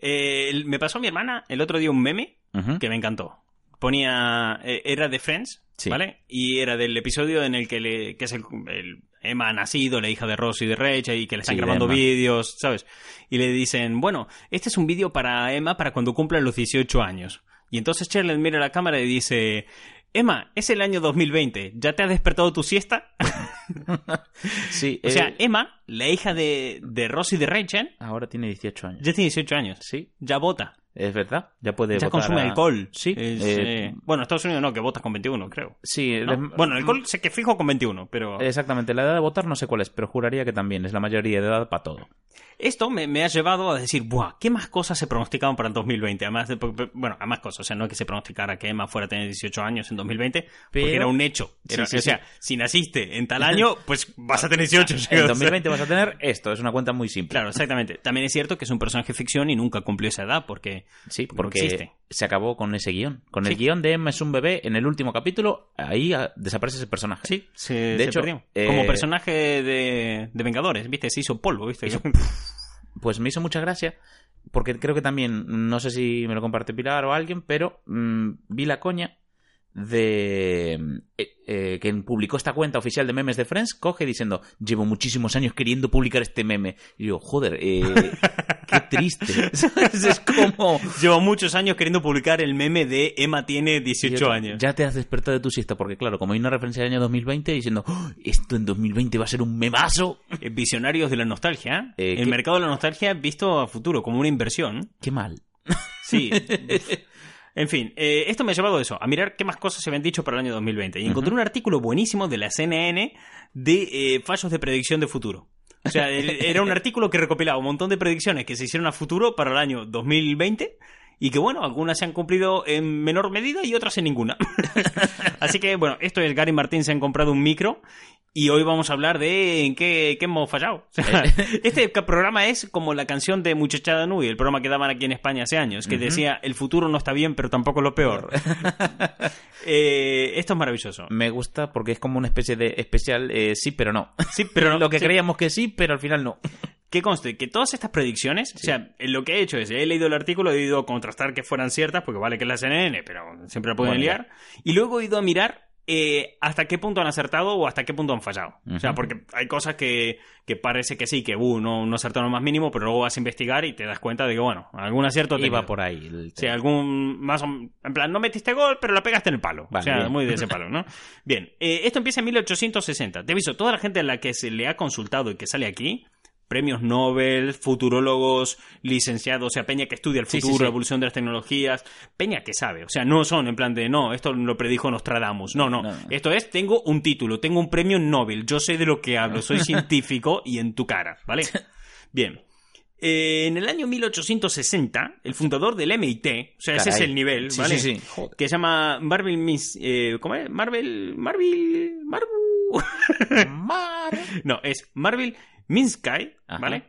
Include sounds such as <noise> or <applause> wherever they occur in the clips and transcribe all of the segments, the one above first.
Eh, me pasó mi hermana el otro día un meme que me encantó. Ponía. eh, era de Friends, Sí. ¿vale? Y era del episodio en el que le. que es el. el- Emma ha nacido, la hija de Ross y de Rachel, y que le están Sí, grabando vídeos, ¿sabes? Y le dicen, bueno, este es un vídeo para Emma para cuando cumpla los 18 años. Y entonces Charlotte mira a la cámara y dice, Emma, es el año 2020, ¿ya te has despertado tu siesta? <laughs> Sí, o sea, eh, Emma, la hija de, de Ross y de Rachel, ahora tiene 18 años. ya tiene 18 años. Sí, Ya vota. Es verdad. Ya puede Ya votar consume a- alcohol. Sí, Es, eh, eh, Bueno, en Estados Unidos no, que votas con 21, creo. sí. Bueno, alcohol sé que fijo con 21, pero... Exactamente, la edad de votar no sé cuál es, pero juraría que también es la mayoría de edad para todo. Esto me, me ha llevado a decir, Buah, ¿qué más cosas se pronosticaban para el 2020? Además de, bueno, a más cosas. O sea, no es que se pronosticara que Emma fuera a tener 18 años en 2020, porque Pero- era un hecho. Sí, Era- sí, o sea, si naciste en tal año, <laughs> pues vas a tener 18. ¿sí? O En sea, 2020 vas a tener esto, es una cuenta muy simple. Claro, exactamente. También es cierto que es un personaje ficción y nunca cumplió esa edad, porque... Sí, no porque existe. se acabó con ese guion. Con el guion de Emma es un bebé, en el último capítulo, ahí ah, desaparece ese personaje. Sí, se, De se hecho, perdió. eh, Como personaje de, de Vengadores, ¿viste? Se hizo polvo, ¿viste? <laughs> Pues me hizo mucha gracia, porque creo que también, no sé si me lo comparte Pilar o alguien, pero mm, vi la coña de eh, eh, quien publicó esta cuenta oficial de memes de Friends, coge diciendo, llevo muchísimos años queriendo publicar este meme. Y yo, joder, eh, <laughs> qué triste. <laughs> ¿Sabes? es como... Llevo muchos años queriendo publicar el meme de Emma tiene 18 años. Ya te has despertado de tu siesta, porque claro, como hay una referencia del año 2020 diciendo, "Oh, esto en 2020 va a ser un memazo. Eh, Visionarios de la nostalgia. El ¿qué- mercado de la nostalgia visto a futuro, como una inversión. Qué mal. Sí. <laughs> en fin, eh, esto me ha llevado a eso, a mirar qué más cosas se habían dicho para el año 2020. Y encontré un artículo buenísimo de la CNN de eh, fallos de predicción de futuro. O sea, era un artículo que recopilaba un montón de predicciones que se hicieron a futuro para el año 2020 y que, bueno, algunas se han cumplido en menor medida y otras en ninguna. <laughs> Así que, bueno, esto es Gary Martín se han comprado un micro y hoy vamos a hablar de en qué, qué hemos fallado. O <laughs> sea, este programa es como la canción de Muchachada Nui, el programa que daban aquí en España hace años, que decía, el futuro no está bien, pero tampoco lo peor. <laughs> Eh, esto es maravilloso. Me gusta porque es como una especie de especial eh, sí, pero no. Sí, pero no- Lo que sí. creíamos que sí, pero al final no. Que conste que todas estas predicciones, o sea, lo que he hecho es, he leído el artículo, he ido a contrastar que fueran ciertas, porque vale que es la CNN, pero siempre la pueden Bueno, liar, y luego he ido a mirar eh, hasta qué punto han acertado o hasta qué punto han fallado. O sea, porque hay cosas que, que parece que sí, que uh, no, no acertaron más mínimo, pero luego vas a investigar y te das cuenta de que, bueno, algún acierto Iba tenía. por ahí. el Sí, algún más o- en plan, no metiste gol, pero la pegaste en el palo. Vale, o sea, bien. muy de ese <laughs> palo, ¿no? Bien, eh, esto empieza en 1860. Te aviso, toda la gente a la que se le ha consultado y que sale aquí, premios Nobel, futurólogos, licenciados, o sea, Peña que estudia el Sí, sí, futuro, sí. la evolución de las tecnologías, Peña que sabe, o sea, no son en plan de, no, esto lo predijo Nostradamus, no, no, No. esto es, tengo un título, tengo un premio Nobel, yo sé de lo que hablo, soy <laughs> científico y en tu cara, ¿vale? Bien. Eh, en el año 1860, el fundador del MIT, o sea, ese es el nivel, ¿vale? sí, sí. Joder. Que se llama Marvel Miss. Eh, ¿Cómo es? Marvel. Marvel. Marvel. Mar. <laughs> no, es Marvel Minsky. ¿vale?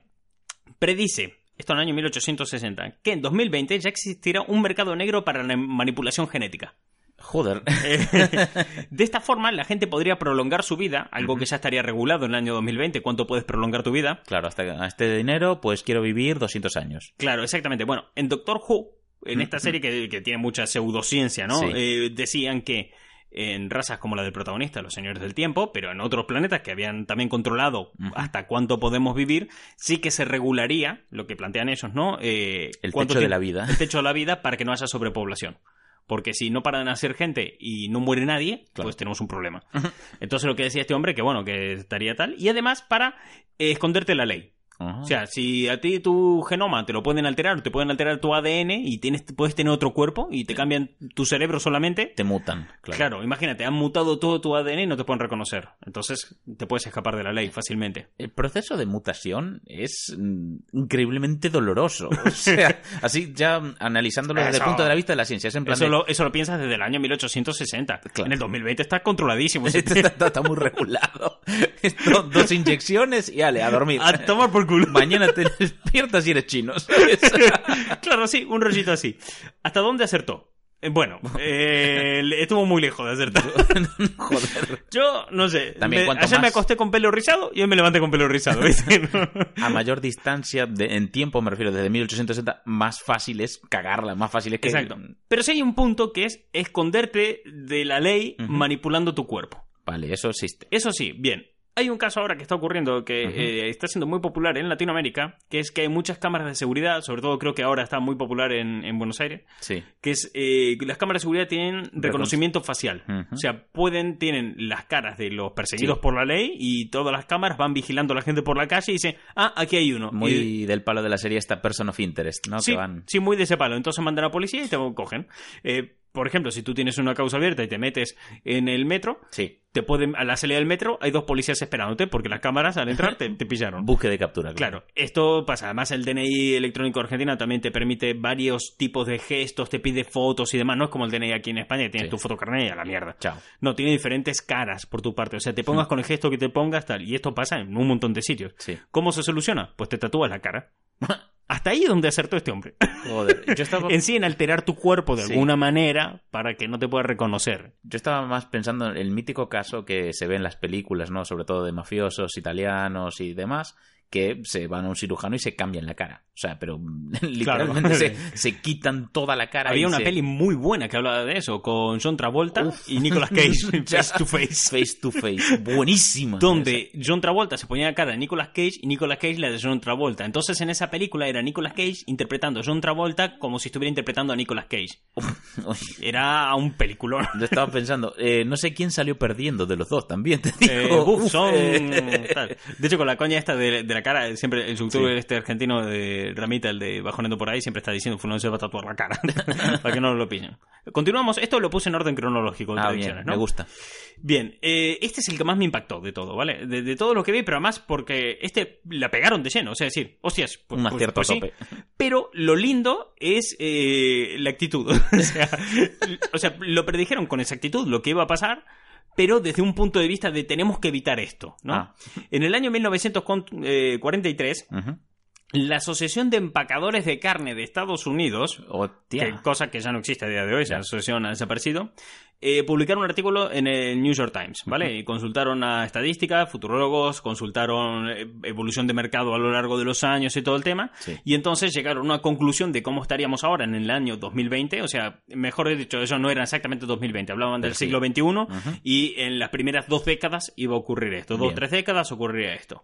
Predice, esto en el año 1860, que en 2020 ya existirá un mercado negro para la manipulación genética. Joder. Eh, <laughs> de esta forma, la gente podría prolongar su vida, algo que ya estaría regulado en el año 2020. ¿Cuánto puedes prolongar tu vida? Claro, hasta este dinero, pues quiero vivir 200 años. Claro, exactamente. Bueno, en Doctor Who, en esta serie que, que tiene mucha pseudociencia, ¿no? Sí. Eh, decían que en razas como la del protagonista, los señores del tiempo, pero en otros planetas que habían también controlado hasta cuánto podemos vivir, sí que se regularía, lo que plantean ellos, ¿no? Eh, El techo de la vida. El techo de la vida para que no haya sobrepoblación. Porque si no para de nacer gente y no muere nadie, Claro. pues tenemos un problema. Entonces lo que decía este hombre, que bueno, que estaría tal. Y además para eh, esconderte la ley. Ajá. O sea, si a ti tu genoma te lo pueden alterar, te pueden alterar tu ADN y tienes, puedes tener otro cuerpo y te cambian tu cerebro solamente. te mutan. Claro. Claro. imagínate, han mutado todo tu ADN y no te pueden reconocer. Entonces te puedes escapar de la ley fácilmente. El proceso de mutación es mm, increíblemente doloroso. <laughs> O sea, así ya analizándolo desde Eso- el punto de la vista de la ciencia. Es en plan Eso de- lo, eso lo piensas desde el año 1860. Claro. En el 2020 está controladísimo. <laughs> Esto está, está muy regulado. <laughs> Esto, dos inyecciones y ale, a dormir. a tomar por culo. <laughs> Mañana te despiertas y eres chino. ¿sabes? <laughs> claro, sí, un rollito así. ¿Hasta dónde acertó? Eh, Bueno, eh, le- estuvo muy lejos de acertar. <laughs> Joder. Yo, no sé. También me- ayer me acosté con pelo rizado y hoy me levanté con pelo rizado. ¿viste? A mayor distancia de- en tiempo, me refiero, desde 1860, más fácil es cagarla, más fácil es que... Exacto. Pero sí hay un punto que es esconderte de la ley manipulando tu cuerpo. Vale, eso existe. Eso sí, bien. Hay un caso ahora que está ocurriendo que eh, está siendo muy popular en Latinoamérica, que es que hay muchas cámaras de seguridad, sobre todo creo que ahora está muy popular en, en Buenos Aires, Sí. que es eh, las cámaras de seguridad tienen reconocimiento facial. O sea, pueden, tienen las caras de los perseguidos Sí. por la ley y todas las cámaras van vigilando a la gente por la calle y dicen, ah, aquí hay uno. Muy Y- del palo de la serie esta Person of Interest, ¿no? sí, Que van... sí, muy de ese palo. Entonces mandan a la policía y te cogen. Eh, por ejemplo, si tú tienes una causa abierta y te metes en el metro, Sí. te pueden, a la salida del metro hay dos policías esperándote porque las cámaras al entrar te, te pillaron. Busque de captura. Claro, esto pasa. Además, el DNI electrónico argentino también te permite varios tipos de gestos, te pide fotos y demás. No es como el DNI aquí en España, que tienes Sí. tu fotocarnet y a la mierda. Chao. No, tiene diferentes caras por tu parte. O sea, te pongas con el gesto que te pongas, tal. Y esto pasa en un montón de sitios. ¿Cómo se soluciona? Pues te tatúas la cara. <laughs> Hasta ahí es donde acertó este hombre. Joder. Yo estaba... <laughs> en sí, en alterar tu cuerpo de Sí. alguna manera para que no te pueda reconocer. Yo estaba más pensando en el mítico caso que se ve en las películas, ¿no? Sobre todo de mafiosos italianos y demás, que se van a un cirujano y se cambian la cara. O sea, pero <laughs> literalmente se, <laughs> se quitan toda la cara. Había una se- peli muy buena que hablaba de eso, con John Travolta y Nicolas Cage, <laughs> face to face. Face to face. Buenísima. donde John Travolta se ponía la cara de Nicolas Cage y Nicolas Cage la de John Travolta. Entonces en esa película era Nicolas Cage interpretando a John Travolta como si estuviera interpretando a Nicolas Cage. Era un peliculón. Yo estaba pensando, eh, no sé quién salió perdiendo de los dos también, te digo. Eh, uf, son- eh. De hecho, con la coña esta de, de la cara, siempre el youtuber Sí. este argentino de Ramita, el de Bajoneando por ahí, siempre está diciendo fulano se va a tatuar la cara. <laughs> para que no lo pillen. Continuamos. Esto lo puse en orden cronológico de Ah, bien, ¿no? me gusta. Bien, eh, este es el que más me impactó de todo, ¿vale? De, de todo lo que vi, pero además porque este la pegaron de lleno, o sea, decir, hostias, pues, Un pues- acierto pues a sí. Pero lo lindo es eh, la actitud. <laughs> o, sea, o sea, lo predijeron con exactitud lo que iba a pasar, pero desde un punto de vista de tenemos que evitar esto, ¿no? Ah. En el año 1943, Ujú. La Asociación de Empacadores de Carne de Estados Unidos que cosa que ya no existe a día de hoy, Ya. la asociación ha desaparecido, eh, publicaron un artículo en el New York Times, ¿vale? Y consultaron a estadísticas, futurólogos, consultaron eh, evolución de mercado a lo largo de los años y todo el tema, Sí. y entonces llegaron a una conclusión de cómo estaríamos ahora en el año 2020, o sea, mejor dicho, eso no era exactamente 2020, hablaban del sí. siglo XXI, Ujú. y en las primeras dos décadas iba a ocurrir esto, dos o tres décadas ocurriría esto.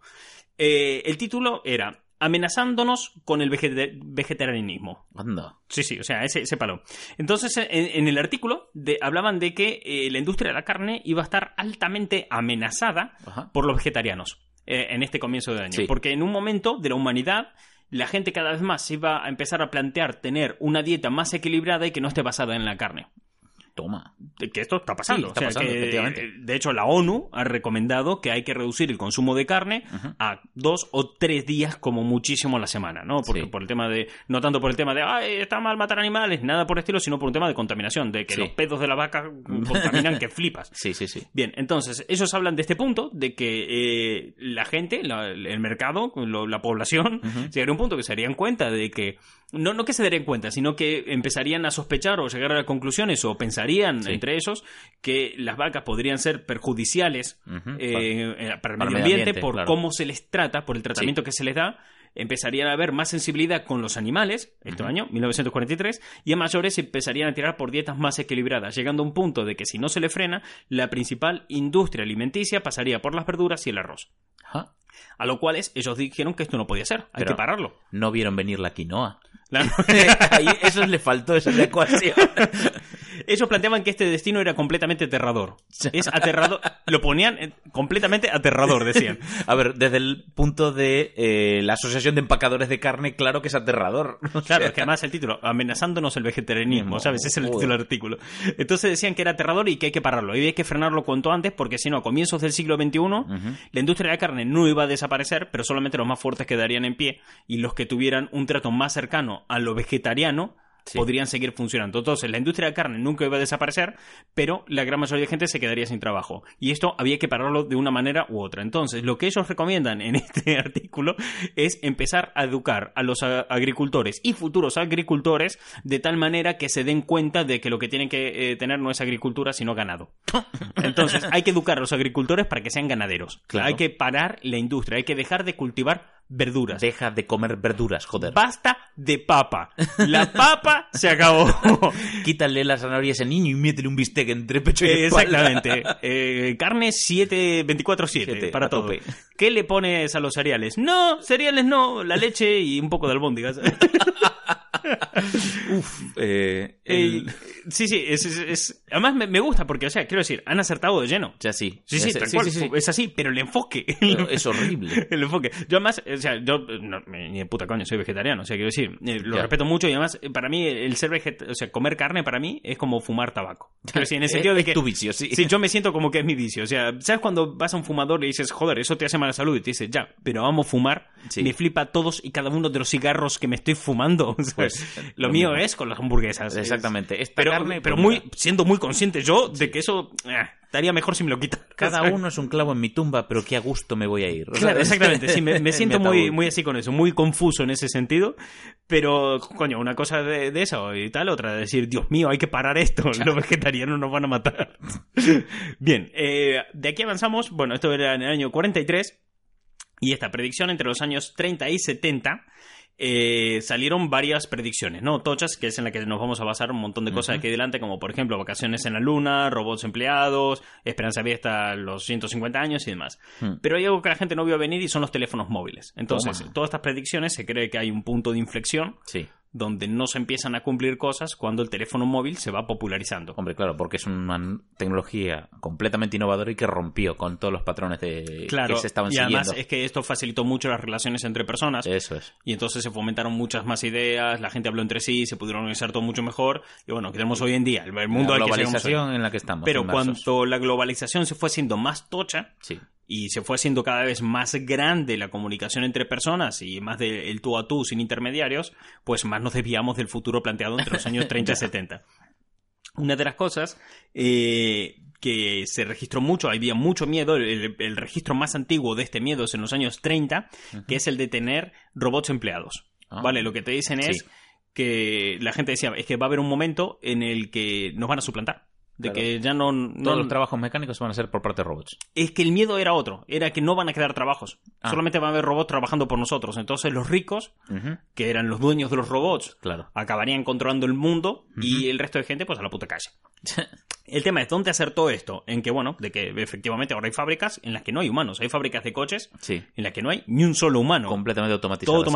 Eh, el título era Amenazándonos con el vegeta- vegetarianismo. Anda. Sí, sí, o sea, ese, ese palo. Entonces, en, en el artículo de- hablaban de que eh, la industria de la carne iba a estar altamente amenazada Ajá. por los vegetarianos eh, en este comienzo de año. Sí. Porque en un momento de la humanidad, la gente cada vez más se iba a empezar a plantear tener una dieta más equilibrada y que no esté basada en la carne. Toma. Que esto está pasando. Sí, está O sea, pasando, que, efectivamente. eh, de hecho, la ONU ha recomendado que hay que reducir el consumo de carne a dos o tres días como muchísimo a la semana, ¿no? Porque Sí. por el tema de, no tanto por el tema de, ay, está mal matar animales, nada por el estilo, sino por un tema de contaminación, de que Sí. los pedos de la vaca contaminan que <laughs> flipas. Sí, sí, sí. Bien, entonces, ellos hablan de este punto, de que eh, la gente, la- el mercado, lo- la población, llegaría a un punto que se darían cuenta de que, no, no que se darían cuenta, sino que empezarían a sospechar o llegar a conclusiones o pensarían Sí. entre ellos que las vacas podrían ser perjudiciales eh, eh, para el Para medio el medio ambiente, ambiente, por claro. cómo se les trata, por el tratamiento que se les da. Empezarían a haber más sensibilidad con los animales, este año, 1943, y a mayores empezarían a tirar por dietas más equilibradas, llegando a un punto de que si no se le frena, la principal industria alimenticia pasaría por las verduras y el arroz. Ajá. A lo cual ellos dijeron que esto no podía ser, hay Pero- que pararlo. No vieron venir la quinoa. La- <laughs> Ahí eso le faltó, esa es la ecuación. <laughs> Ellos planteaban que este destino era completamente aterrador. Es aterrador. Lo ponían eh, completamente aterrador, decían. <laughs> A ver, desde el punto de eh, la Asociación de Empacadores de Carne, claro que es aterrador. <laughs> Claro, es que además el título, amenazándonos el vegetarianismo, No, ¿sabes? Ese es el joder. título del artículo. Entonces decían que era aterrador y que hay que pararlo. Y hay que frenarlo cuanto antes, porque si no, a comienzos del siglo XXI, la industria de la carne no iba a desaparecer, pero solamente los más fuertes quedarían en pie y los que tuvieran un trato más cercano a lo vegetariano Sí. podrían seguir funcionando. Entonces, la industria de carne nunca iba a desaparecer, pero la gran mayoría de gente se quedaría sin trabajo. Y esto había que pararlo de una manera u otra. Entonces, lo que ellos recomiendan en <laughs> este artículo es empezar a educar a los agricultores y futuros agricultores de tal manera que se den cuenta de que lo que tienen que eh, tener no es agricultura, sino ganado. <laughs> Entonces, hay que educar a los agricultores para que sean ganaderos. Claro. Hay que parar la industria, hay que dejar de cultivar verduras. Deja de comer verduras, joder. Basta de papa. La papa se acabó. <laughs> Quítale la zanahoria a ese niño y métele un bistec entre pecho y Eh. Exactamente. <laughs> Eh, carne 7, 24-7 Siete, para todo. tope. ¿Qué le pones a los cereales? No, cereales no, la leche y un poco de albóndigas. <laughs> Uf, eh, Eh, el- sí, sí, es, es- es- además me, me gusta porque, o sea, quiero decir, han acertado de lleno. ya sí. Sí, sí, tal cual, es así, pero el enfoque. Pero Es horrible. <laughs> El enfoque. Yo además, o sea, yo no, ni de puta coño soy vegetariano, o sea, quiero decir, eh, lo Ya. respeto mucho y además, eh, para mí, el ser vegetariano, o sea, comer carne para mí es como fumar tabaco. Quiero decir, en el <laughs> sentido de Es que. tu vicio, sí. Sí, yo me siento como que es mi vicio. O sea, ¿sabes cuando vas a un fumador y dices, joder, eso te hace mala salud? Y te dice, ya, pero amo fumar. Sí. Me flipa todos y cada uno de los cigarros que me estoy fumando. <laughs> O sea, Pues, lo, lo mío es con las hamburguesas. Exactamente. Pero, carne, pero pues, muy, mira, siendo muy consciente yo de que eso eh, estaría mejor si me lo quitara. Cada <laughs> uno es un clavo en mi tumba, pero qué a gusto me voy a ir. Claro, exactamente. Sí, me, <laughs> me en siento muy, muy así con eso, muy confuso en ese sentido. Pero, coño, una cosa de, de eso y tal, otra de decir, Dios mío, hay que parar esto. <laughs> Los vegetarianos nos van a matar. Bien, eh, de aquí avanzamos. Bueno, esto era en el año 43. Y esta predicción entre los años 30 y 70. Eh, salieron varias predicciones, ¿no? Tochas, que es en la que nos vamos a basar un montón de cosas aquí adelante, como por ejemplo vacaciones en la luna, robots empleados, esperanza abierta los 150 años y demás. Hmm. Pero hay algo que la gente no vio venir y son los teléfonos móviles. Entonces, Toma. todas estas predicciones se cree que hay un punto de inflexión Sí. Donde no se empiezan a cumplir cosas cuando el teléfono móvil se va popularizando. Hombre, claro, porque es una tecnología completamente innovadora y que rompió con todos los patrones de, Claro, que se estaban y además es que esto facilitó mucho las relaciones entre personas Eso es. y entonces se fomentaron muchas más ideas, la gente habló entre sí, se pudieron organizar todo mucho mejor y bueno, que tenemos hoy en día, el mundo la al que globalización en la que estamos. Pero inmersos. cuanto la globalización se fue haciendo más tocha, Sí. Y se fue haciendo cada vez más grande la comunicación entre personas y más del tú a tú sin intermediarios, pues más nos desviamos del futuro planteado entre los años <laughs> 30 y 70. Una de las cosas eh, que se registró mucho, había mucho miedo, el, el registro más antiguo de este miedo es en los años 30, que es el de tener robots empleados. Ah. Vale, lo que te dicen es Sí. que la gente decía, es que va a haber un momento en el que nos van a suplantar. De Claro. que ya no, no- Todos los trabajos mecánicos van a ser por parte de robots. es que el miedo era otro, era que no van a quedar trabajos, Ah. solamente va a haber robots trabajando por nosotros. Entonces los ricos, que eran los dueños de los robots, Claro. acabarían controlando el mundo y el resto de gente pues a la puta calle. <laughs> El tema es dónde acertó esto, en que bueno, de que efectivamente ahora hay fábricas en las que no hay humanos, hay fábricas de coches sí. en las que no hay ni un solo humano, Completamente automatizado. todo sí.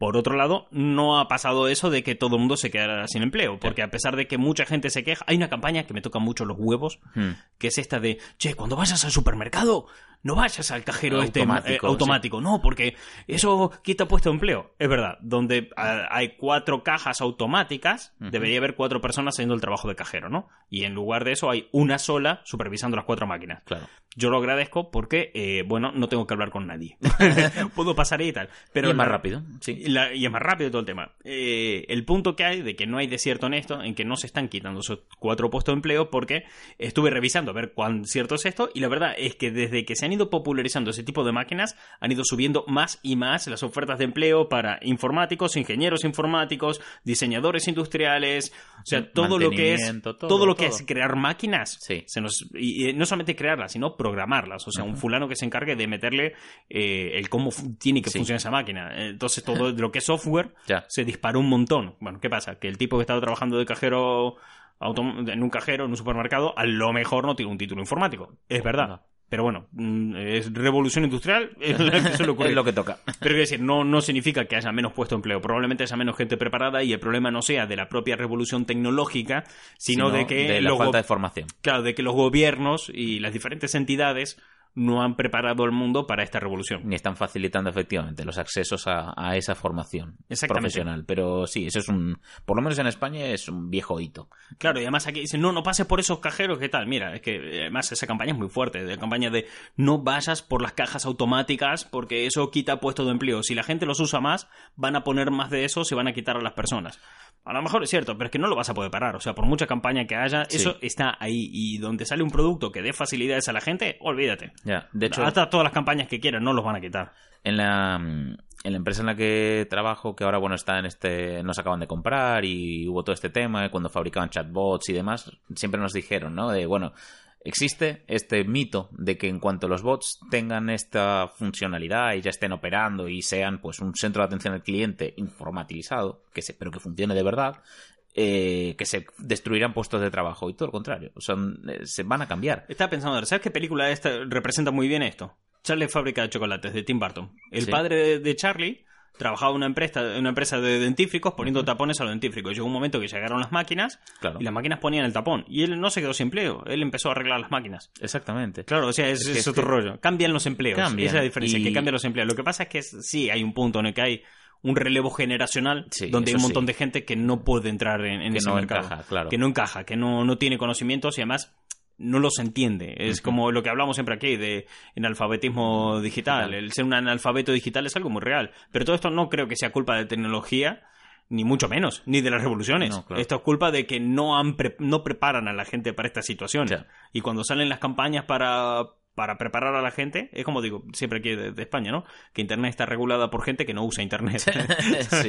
Por otro lado, no ha pasado eso de que todo el mundo se quedara sin empleo, porque a pesar de que mucha gente se queja, hay una campaña que me toca mucho los huevos, Hmm. que es esta de, che, cuando vayas al supermercado, no vayas al cajero este Automático, eh, automático, no, porque eso quita puesto de empleo. Es verdad, donde hay cuatro cajas automáticas, debería haber cuatro personas haciendo el trabajo de cajero, ¿no? Y en lugar de eso hay una sola supervisando las cuatro máquinas. Claro. Yo lo agradezco porque, eh, bueno, no tengo que hablar con nadie. <laughs> Puedo pasar ahí y tal. Pero y es más la- rápido. Sí. la- y es más rápido todo el tema. Eh, el punto que hay de que no hay desierto en esto, en que no se están quitando esos cuatro puestos de empleo, porque estuve revisando a ver cuán cierto es esto, y la verdad es que desde que se han ido popularizando ese tipo de máquinas, han ido subiendo más y más las ofertas de empleo para informáticos, ingenieros informáticos, diseñadores industriales, o sea, todo lo que es todo, todo, lo que todo. es crear máquinas, Sí. se nos, y, y no solamente crearlas, sino programarlas. O sea, un fulano que se encargue de meterle eh, el cómo tiene que Sí. funcionar esa máquina. Entonces, todo lo que es software Ya. se disparó un montón. Bueno, ¿qué pasa? Que el tipo que estaba trabajando de cajero en un cajero, en un supermercado, a lo mejor no tiene un título informático. Es verdad. Pero bueno, mm, es revolución industrial, <laughs> es lo que. <laughs> Es lo que toca. Pero quiero decir, no, no significa que haya menos puesto de empleo. Probablemente haya menos gente preparada y el problema no sea de la propia revolución tecnológica, sino, de que de la los falta de formación. claro, de que los gobiernos y las diferentes entidades no han preparado al mundo para esta revolución. Ni están facilitando efectivamente los accesos a, a esa formación profesional. Pero sí, eso es un. Por lo menos en España es un viejo hito. Claro, y además aquí dicen, no, no pases por esos cajeros, ¿qué tal? Mira, es que además esa campaña es muy fuerte, de campaña de no vayas por las cajas automáticas porque eso quita puestos de empleo. Si la gente los usa más, van a poner más de eso, se van a quitar a las personas. A lo mejor es cierto, pero es que no lo vas a poder parar. O sea, por mucha campaña que haya, Sí. eso está ahí. Y donde sale un producto que dé facilidades a la gente, olvídate. Ya, de hecho, Hasta todas las campañas que quieran no los van a quitar. en la, mm, en la empresa en la que trabajo, que ahora bueno está en este, nos acaban de comprar y hubo todo este tema eh, cuando fabricaban chatbots y demás, siempre nos dijeron, ¿no? De bueno, existe este mito de que en cuanto los bots tengan esta funcionalidad y ya estén operando y sean pues un centro de atención al cliente informatizado, que se, pero que funcione de verdad, eh, que se destruirán puestos de trabajo y todo lo contrario, son, eh, se van a cambiar. Estaba pensando, ¿sabes qué película esta representa muy bien esto? Charlie Fábrica de Chocolates, de Tim Burton. El Sí. padre de, de Charlie trabajaba en una empresa, en una empresa de dentífricos poniendo tapones a los dentífricos. Llegó un momento que llegaron las máquinas Claro. y las máquinas ponían el tapón. Y él no se quedó sin empleo, él empezó a arreglar las máquinas. Exactamente. Claro, o sea, es, Es que- es es otro que- rollo. Cambian los empleos. Cambian. Esa es la diferencia, Y- que cambian los empleos. Lo que pasa es que sí, hay un punto en el que hay un relevo generacional Sí, donde hay un montón sí. de gente que no puede entrar en, en ese no mercado. encaja, claro. Que no encaja, que no, no tiene conocimientos y además no los entiende. Es como lo que hablamos siempre aquí de analfabetismo digital. El ser un analfabeto digital es algo muy real. Pero todo esto no creo que sea culpa de tecnología. Ni mucho menos, ni de las revoluciones. No, claro. Esto es culpa de que no, han pre- no preparan a la gente para estas situaciones. Ya. Y cuando salen las campañas para, para preparar a la gente, es como digo siempre aquí de, de España, ¿no? Que Internet está regulada por gente que no usa Internet. <laughs> Sí.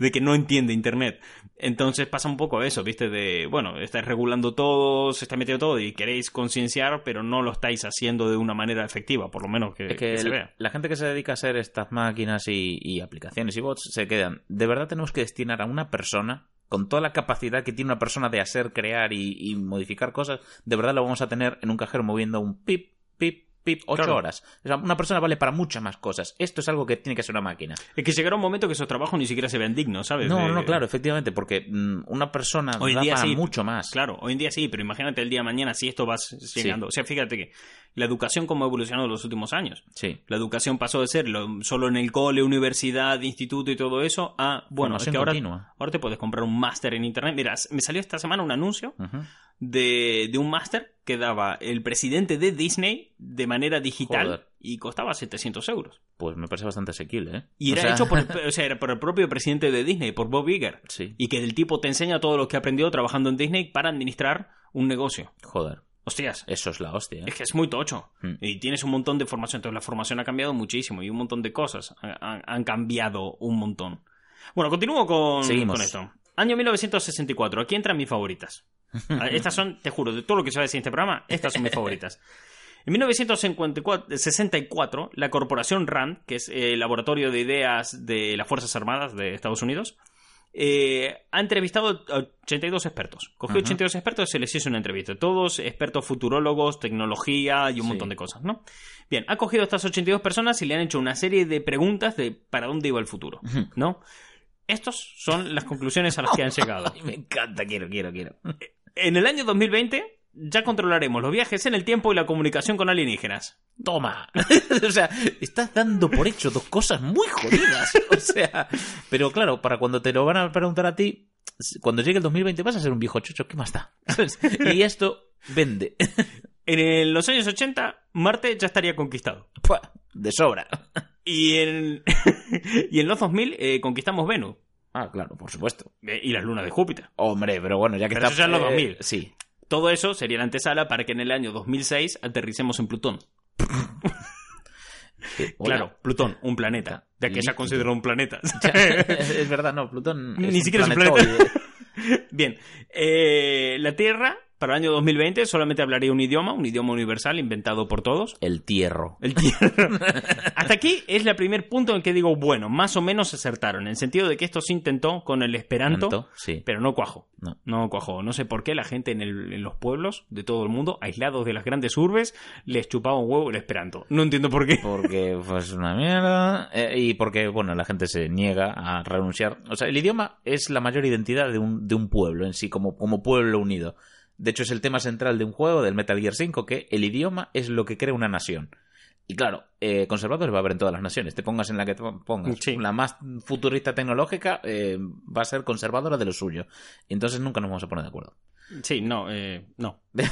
De que no entiende Internet. Entonces pasa un poco eso, ¿viste? De, bueno, estáis regulando todo, se está metiendo todo y queréis concienciar, pero no lo estáis haciendo de una manera efectiva, por lo menos que, Es que que se vea. la gente que se dedica a hacer estas máquinas y, y aplicaciones y bots se quedan. De verdad tenemos que destinar a una persona con toda la capacidad que tiene una persona de hacer, crear y, y modificar cosas. De verdad lo vamos a tener en un cajero moviendo un pip, pip, pip, ocho Claro. horas. O sea, una persona vale para muchas más cosas. Esto es algo que tiene que ser una máquina. Es que llegará un momento que esos trabajos ni siquiera se vean dignos, ¿sabes? No, no, claro, efectivamente, porque mm, una persona Hoy en da día para sí. mucho más. Claro, hoy en día sí, pero imagínate el día de mañana si esto va llegando. O sea, fíjate que la educación como ha evolucionado en los últimos años. Sí. La educación pasó de ser lo- solo en el cole, universidad, instituto y todo eso a, bueno, es que ahora, ahora te puedes comprar un máster en internet. Mira, me salió esta semana un anuncio de, de un máster que daba el presidente de Disney de manera digital Joder. y costaba 700 euros. Pues me parece bastante asequible, ¿eh? Y O era sea, hecho por el, <laughs> o sea, era por el propio presidente de Disney, por Bob Iger. Sí. Y que el tipo te enseña todo lo que ha aprendido trabajando en Disney para administrar un negocio. Joder. Hostias, Eso es la hostia. ¿eh? es que es muy tocho. Mm. Y tienes un montón de formación. Entonces la formación ha cambiado muchísimo y un montón de cosas han, cambiado un montón. Bueno, continúo con, Seguimos. con esto. Año 1964. Aquí entran mis favoritas. Estas son, te juro, de todo lo que se va a decir en este programa, estas son mis favoritas. En 1964, la corporación RAND, que es el laboratorio de ideas de las Fuerzas Armadas de Estados Unidos, eh, ha entrevistado a 82 expertos. Cogió Ujú. 82 expertos y se les hizo una entrevista. Todos expertos futurólogos, tecnología y un Sí. montón de cosas, ¿no? Bien, ha cogido a estas 82 personas y le han hecho una serie de preguntas de para dónde iba el futuro. ¿no? Estas son las conclusiones a las que han <laughs> llegado. Ay, me encanta, quiero, quiero, quiero. En el año 2020 ya controlaremos los viajes en el tiempo y la comunicación con alienígenas. Toma. <laughs> o sea, estás dando por hecho dos cosas muy jodidas. O sea, pero claro, para cuando te lo van a preguntar a ti, cuando llegue el 2020 vas a ser un viejo chocho, ¿qué más da? Y esto vende. En los años 80, Marte ya estaría conquistado. Pua, De sobra. Y en, <laughs> y en los 2000 eh, conquistamos Venus Ah, claro, por supuesto. eh, y las lunas de Júpiter. Hombre, pero bueno, ya que Pero está... eso ya en los eh, 2000. Sí. Todo eso sería la antesala para que en el año 2006 aterricemos en Plutón. Eh, Claro. Plutón, un planeta. Ya que Líquido. considerado un planeta. <laughs> es verdad, no, Plutón. <laughs> Ni un siquiera es un planetoide. <laughs> Bien, eh, la Tierra para el año 2020 solamente hablaría un idioma, un idioma universal inventado por todos. El tierro. El Tierra. <laughs> Hasta aquí es el primer punto en el que digo, bueno, más o menos acertaron, en el sentido de que esto se intentó con el Esperanto, Tanto, Sí. pero no cuajó. No. No cuajó. No sé por qué la gente en, el- en los pueblos de todo el mundo, aislados de las grandes urbes, les chupaba un huevo el Esperanto. No entiendo por qué. Porque pues una mierda. eh, y porque, bueno, la gente se niega a renunciar. O sea, el idioma es la mayor identidad de un, de un pueblo en sí, como, como pueblo unido. De hecho, es el tema central de un juego, del Metal Gear 5, que el idioma es lo que crea una nación. Y claro, eh, conservadores va a haber en todas las naciones. Te pongas en la que te pongas. Sí. La más futurista tecnológica eh, va a ser conservadora de lo suyo. Y entonces nunca nos vamos a poner de acuerdo. Sí, no, eh, no. <laughs>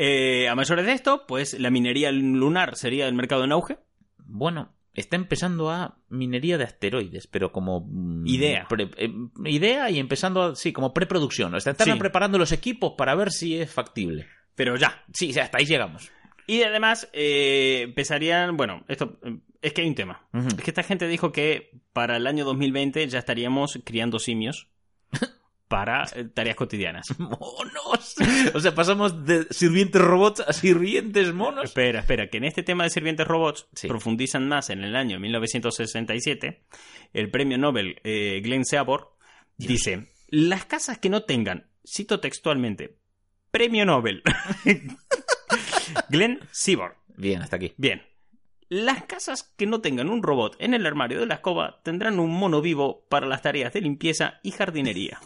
Eh, a mayores de esto, pues la minería lunar sería el mercado en auge. Bueno, está empezando a minería de asteroides, pero como... mm, Idea. pre- eh, idea y empezando, a, sí, como preproducción. O sea, están Sí. preparando los equipos para ver si es factible. Pero ya. Sí, hasta ahí llegamos. Y además eh, empezarían, bueno, esto eh, es que hay un tema. Es que esta gente dijo que para el año 2020 ya estaríamos criando simios para eh, tareas cotidianas. <laughs> ¡Monos! O sea, pasamos de sirvientes robots a sirvientes monos. Espera, espera, que en este tema de sirvientes robots Sí. profundizan más en el año 1967. El premio Nobel eh, Glenn Seaborg dice, las casas que no tengan, cito textualmente, premio Nobel. <laughs> Glenn Seaborg. Bien, hasta aquí. Bien. Las casas que no tengan un robot en el armario de la escoba tendrán un mono vivo para las tareas de limpieza y jardinería.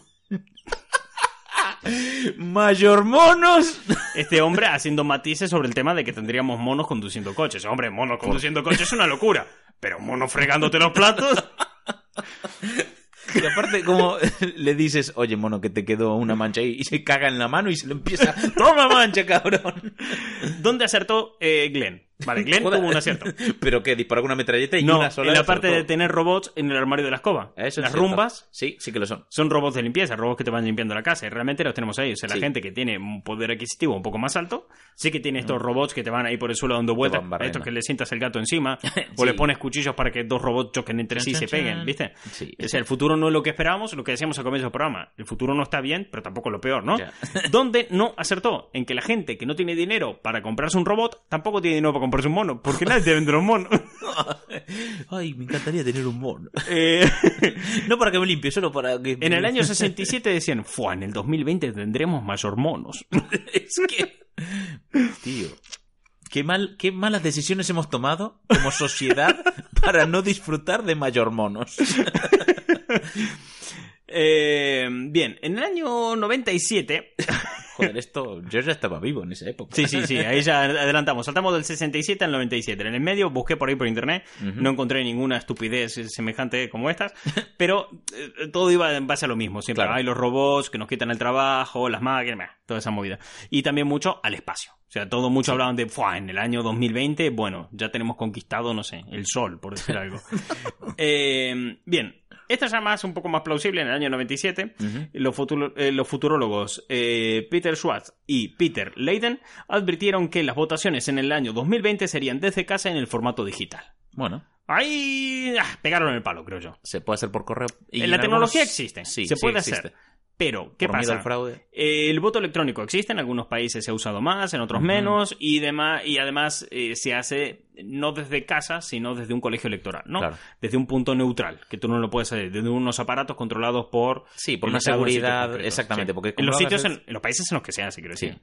¡Mayor monos! Este hombre haciendo matices sobre el tema de que tendríamos monos conduciendo coches. Hombre, monos conduciendo coches es una locura. Pero monos fregándote los platos. Y aparte, como le dices, oye, mono, que te quedó una mancha ahí, y se caga en la mano y se le empieza, ¡toma mancha, cabrón! ¿Dónde acertó eh, Glenn? Vale, Glenn tuvo un acierto. <laughs> ¿Pero qué? ¿Disparó con una metralleta y No, una sola? en la acertó? parte de tener robots en el armario de la escoba. Eso es Las cierto. rumbas Sí, sí que lo son. son robots de limpieza, robots que te van limpiando la casa. Y realmente los tenemos ahí. O sea, la Sí. gente que tiene un poder adquisitivo un poco más alto, sí que tiene estos robots que te van ahí por el suelo dando vueltas. Mm. Estos que le sientas el gato encima. <laughs> O Sí. le pones cuchillos para que dos robots choquen entre sí y se peguen. ¿viste? Sí. O sea, el futuro no es lo que esperábamos, lo que decíamos al comienzo del programa. El futuro no está bien, pero tampoco lo peor, ¿no? Ya. <laughs> Donde no acertó en que la gente que no tiene dinero para comprarse un robot tampoco tiene dinero para comprarse un mono, porque nadie te vende un mono. <laughs> Ay, me encantaría tener un mono. Eh, <laughs> No para que me limpie, solo para que... en el año 67 <laughs> decían, Fua, en el 2020 tendremos mayor monos. es que... Tío... Qué, mal, qué malas decisiones hemos tomado como sociedad para no disfrutar de mayor monos. Eh, bien, en el año 97 <laughs> Joder, esto... Yo ya estaba vivo en esa época. Sí, sí, sí, ahí ya adelantamos. Saltamos del 67 al 97. En el medio busqué por ahí por internet, Ujú. no encontré ninguna estupidez semejante como estas, pero eh, todo iba en base a lo mismo. Siempre Claro. hay los robots que nos quitan el trabajo, las máquinas, toda esa movida. Y también mucho al espacio. O sea, todo mucho hablaban de, "Fua, en el año 2020, bueno, ya tenemos conquistado, no sé, el sol, por decir <laughs> algo. Eh, bien, esta es ya más, un poco más plausible en el año 97. Ujú. Los, futuro- eh, los futurólogos eh, Peter Schwartz y Peter Leiden advirtieron que las votaciones en el año 2020 serían desde casa en el formato digital. Bueno, Ahí ah, pegaron el palo, creo yo. se puede hacer por correo. Y En la tecnología algunos- existe, Sí, se sí puede existe. hacer. Pero, ¿qué Por miedo pasa? al fraude. Eh, el voto electrónico existe, en algunos países se ha usado más, en otros menos, y, demás, y además eh, se hace no desde casa, sino desde un colegio electoral, ¿no? Claro. Desde un punto neutral, que tú no lo puedes hacer, desde unos aparatos controlados por... Sí, por una seguridad, exactamente, sí. porque en los lo sitios, en los países en los que se hace, quiero decir. Sí.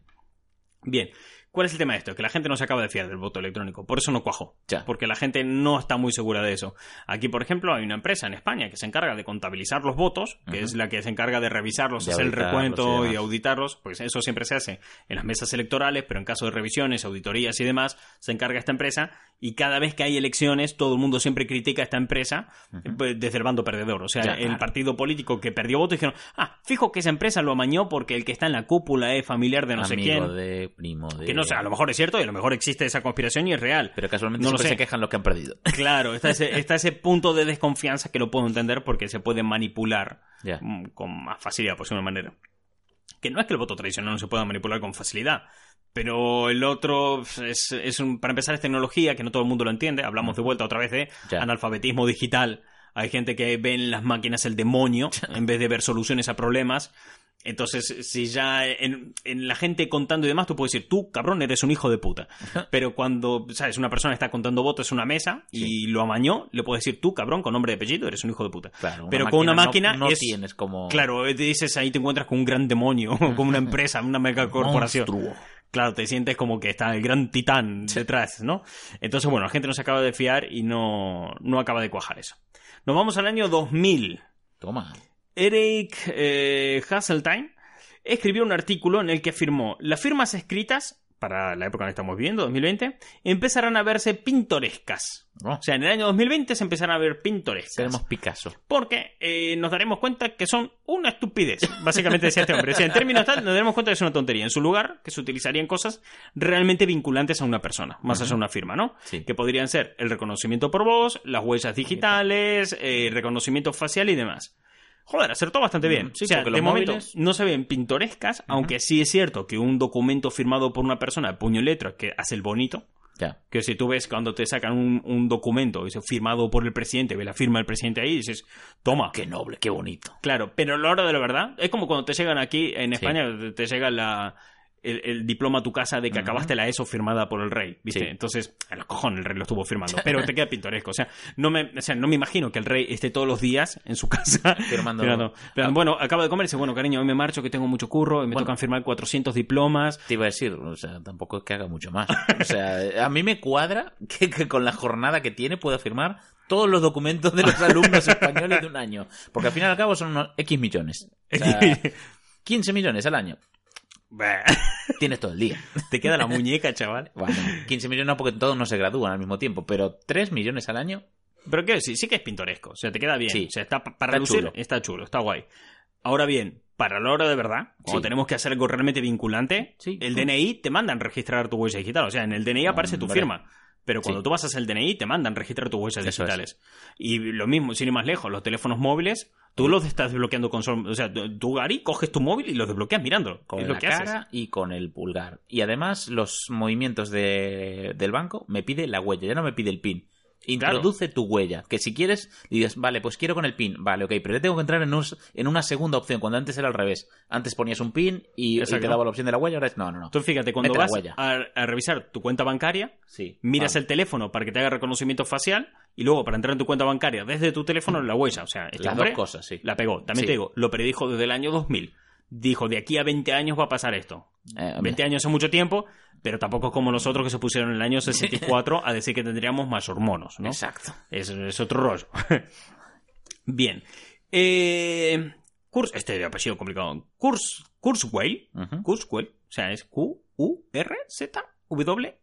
Bien, ¿cuál es el tema de esto? Que la gente no se acaba de fiar del voto electrónico, por eso no cuajó. Ya. Porque la gente no está muy segura de eso. Aquí, por ejemplo, hay una empresa en España que se encarga de contabilizar los votos, que es la que se encarga de revisarlos, De hacer el y recuento y, auditarlos. Pues eso siempre se hace en las mesas electorales, pero en caso de revisiones, auditorías y demás, se encarga esta empresa. Y cada vez que hay elecciones, todo el mundo siempre critica a esta empresa pues, desde el bando perdedor. O sea, Ya, el claro. partido político que perdió votos dijeron, ah, fijo que esa empresa lo amañó porque el que está en la cúpula es familiar de no sé Amigo quién. de primo de... Que no sé, a lo mejor es cierto y a lo mejor existe esa conspiración y es real. Pero casualmente No lo siempre sé. se quejan los que han perdido. <laughs> Claro, está ese, está ese punto de desconfianza que lo puedo entender porque se puede manipular mm, con más facilidad, por una manera. Que no es que el voto tradicional no se pueda manipular con facilidad, pero el otro es, es un, para empezar es tecnología que no todo el mundo lo entiende. Hablamos de vuelta otra vez de analfabetismo digital. Hay gente que ve en las máquinas el demonio <laughs> en vez de ver soluciones a problemas. Entonces, si ya en, en la gente contando y demás, tú puedes decir, tú, cabrón, eres un hijo de puta. Pero cuando, ¿sabes? Una persona está contando votos en una mesa y lo amañó, le puedes decir, tú, cabrón, con nombre y apellido, eres un hijo de puta. Claro, Pero con una no- máquina no, es- tienes como... Claro, te dices ahí te encuentras con un gran demonio, <laughs> con una empresa, una megacorporación. Monstruo. Claro, te sientes como que está el gran titán detrás, ¿no? Entonces, bueno, la gente no se acaba de fiar y no, no acaba de cuajar eso. Nos vamos al año 2000. Toma. Eric eh, Hasseltine escribió un artículo en el que afirmó las firmas escritas para la época en la que estamos viviendo, 2020, empezarán a verse pintorescas. Oh. O sea, en el año 2020 se empezarán a ver pintorescas. Tenemos Picasso. Porque eh, nos daremos cuenta que son una estupidez, básicamente decía este hombre. O sea, en términos tal, nos daremos cuenta que es una tontería. En su lugar, que se utilizarían cosas realmente vinculantes a una persona, más allá de una firma, ¿no? Sí. Que podrían ser el reconocimiento por voz, las huellas digitales, eh, reconocimiento facial y demás. Joder, acertó bastante bien. Sí, o sea, de momento móviles- no se ven pintorescas, aunque sí es cierto que un documento firmado por una persona de puño y letra que hace el bonito, Ya. que si tú ves cuando te sacan un, un documento dice, firmado por el presidente, ve la firma del presidente ahí y dices, toma. Qué noble, qué bonito. Claro, pero a la hora de la verdad, es como cuando te llegan aquí en España, te- te llega la, el, el diploma a tu casa de que acabaste la ESO firmada por el rey, ¿viste? Sí. Entonces, a los cojones el rey lo estuvo firmando, pero te queda pintoresco. O sea, no me, o sea, no me imagino que el rey esté todos los días en su casa <laughs> Firmando- Pero, bueno, acabo de comer y dice, bueno, cariño, hoy me marcho que tengo mucho curro y me Bueno. tocan firmar 400 diplomas. Te iba a decir, o sea, tampoco es que haga mucho más. O sea, a mí me cuadra que, que con la jornada que tiene pueda firmar todos los documentos de los alumnos <laughs> españoles de un año. Porque al fin y al cabo son unos X millones. O sea, 15 millones al año. Bah, <laughs> Tienes todo el día. te queda la muñeca, chaval. Bueno, 15 millones no porque todos no se gradúan al mismo tiempo, pero 3 millones al año. Pero quiero decir, sí que es pintoresco. O sea, te queda bien. Sí. O sea, está pa- para Está lucir, chulo. está chulo, está guay. Ahora bien, para la hora de verdad, cuando Sí. tenemos que hacer algo realmente vinculante, Sí. el DNI te mandan registrar tu huella digital. O sea, en el DNI aparece tu Hombre. firma. Pero cuando Sí. tú vas a hacer el DNI, te mandan registrar tus huellas Eso es. digitales. Y lo mismo, sin ir más lejos, los teléfonos móviles, tú los estás desbloqueando con... O sea, tú, Gary, coges tu móvil y lo desbloqueas mirándolo. Con es lo la que cara haces. y con el pulgar. Y además, los movimientos de- del banco me pide la huella, ya no me pide el PIN. Introduce tu huella, que si quieres, dices, vale, pues quiero con el PIN, vale, ok, pero yo tengo que entrar en, un- en una segunda opción, cuando antes era al revés. Antes ponías un PIN y, y te daba la opción de la huella, ahora es, no, no, no. Tú fíjate, cuando Mete vas huella. a, a revisar tu cuenta bancaria, Sí. miras vale. el teléfono para que te haga reconocimiento facial y luego para entrar en tu cuenta bancaria desde tu teléfono la huella. O sea, este Las hombre dos cosas, sí. la pegó. También Sí. te digo, lo predijo desde el año 2000. Dijo, de aquí a 20 años va a pasar esto. Eh, hombre, 20 años es mucho tiempo, pero tampoco es como nosotros que se pusieron en el año 64 a decir que tendríamos más hormonos, ¿no? Exacto. Es, es otro rollo. <laughs> Bien. Eh, Kurs, este de apellido complicado. Kurs, Kurzweil. Ujú. Kurzweil. O sea, es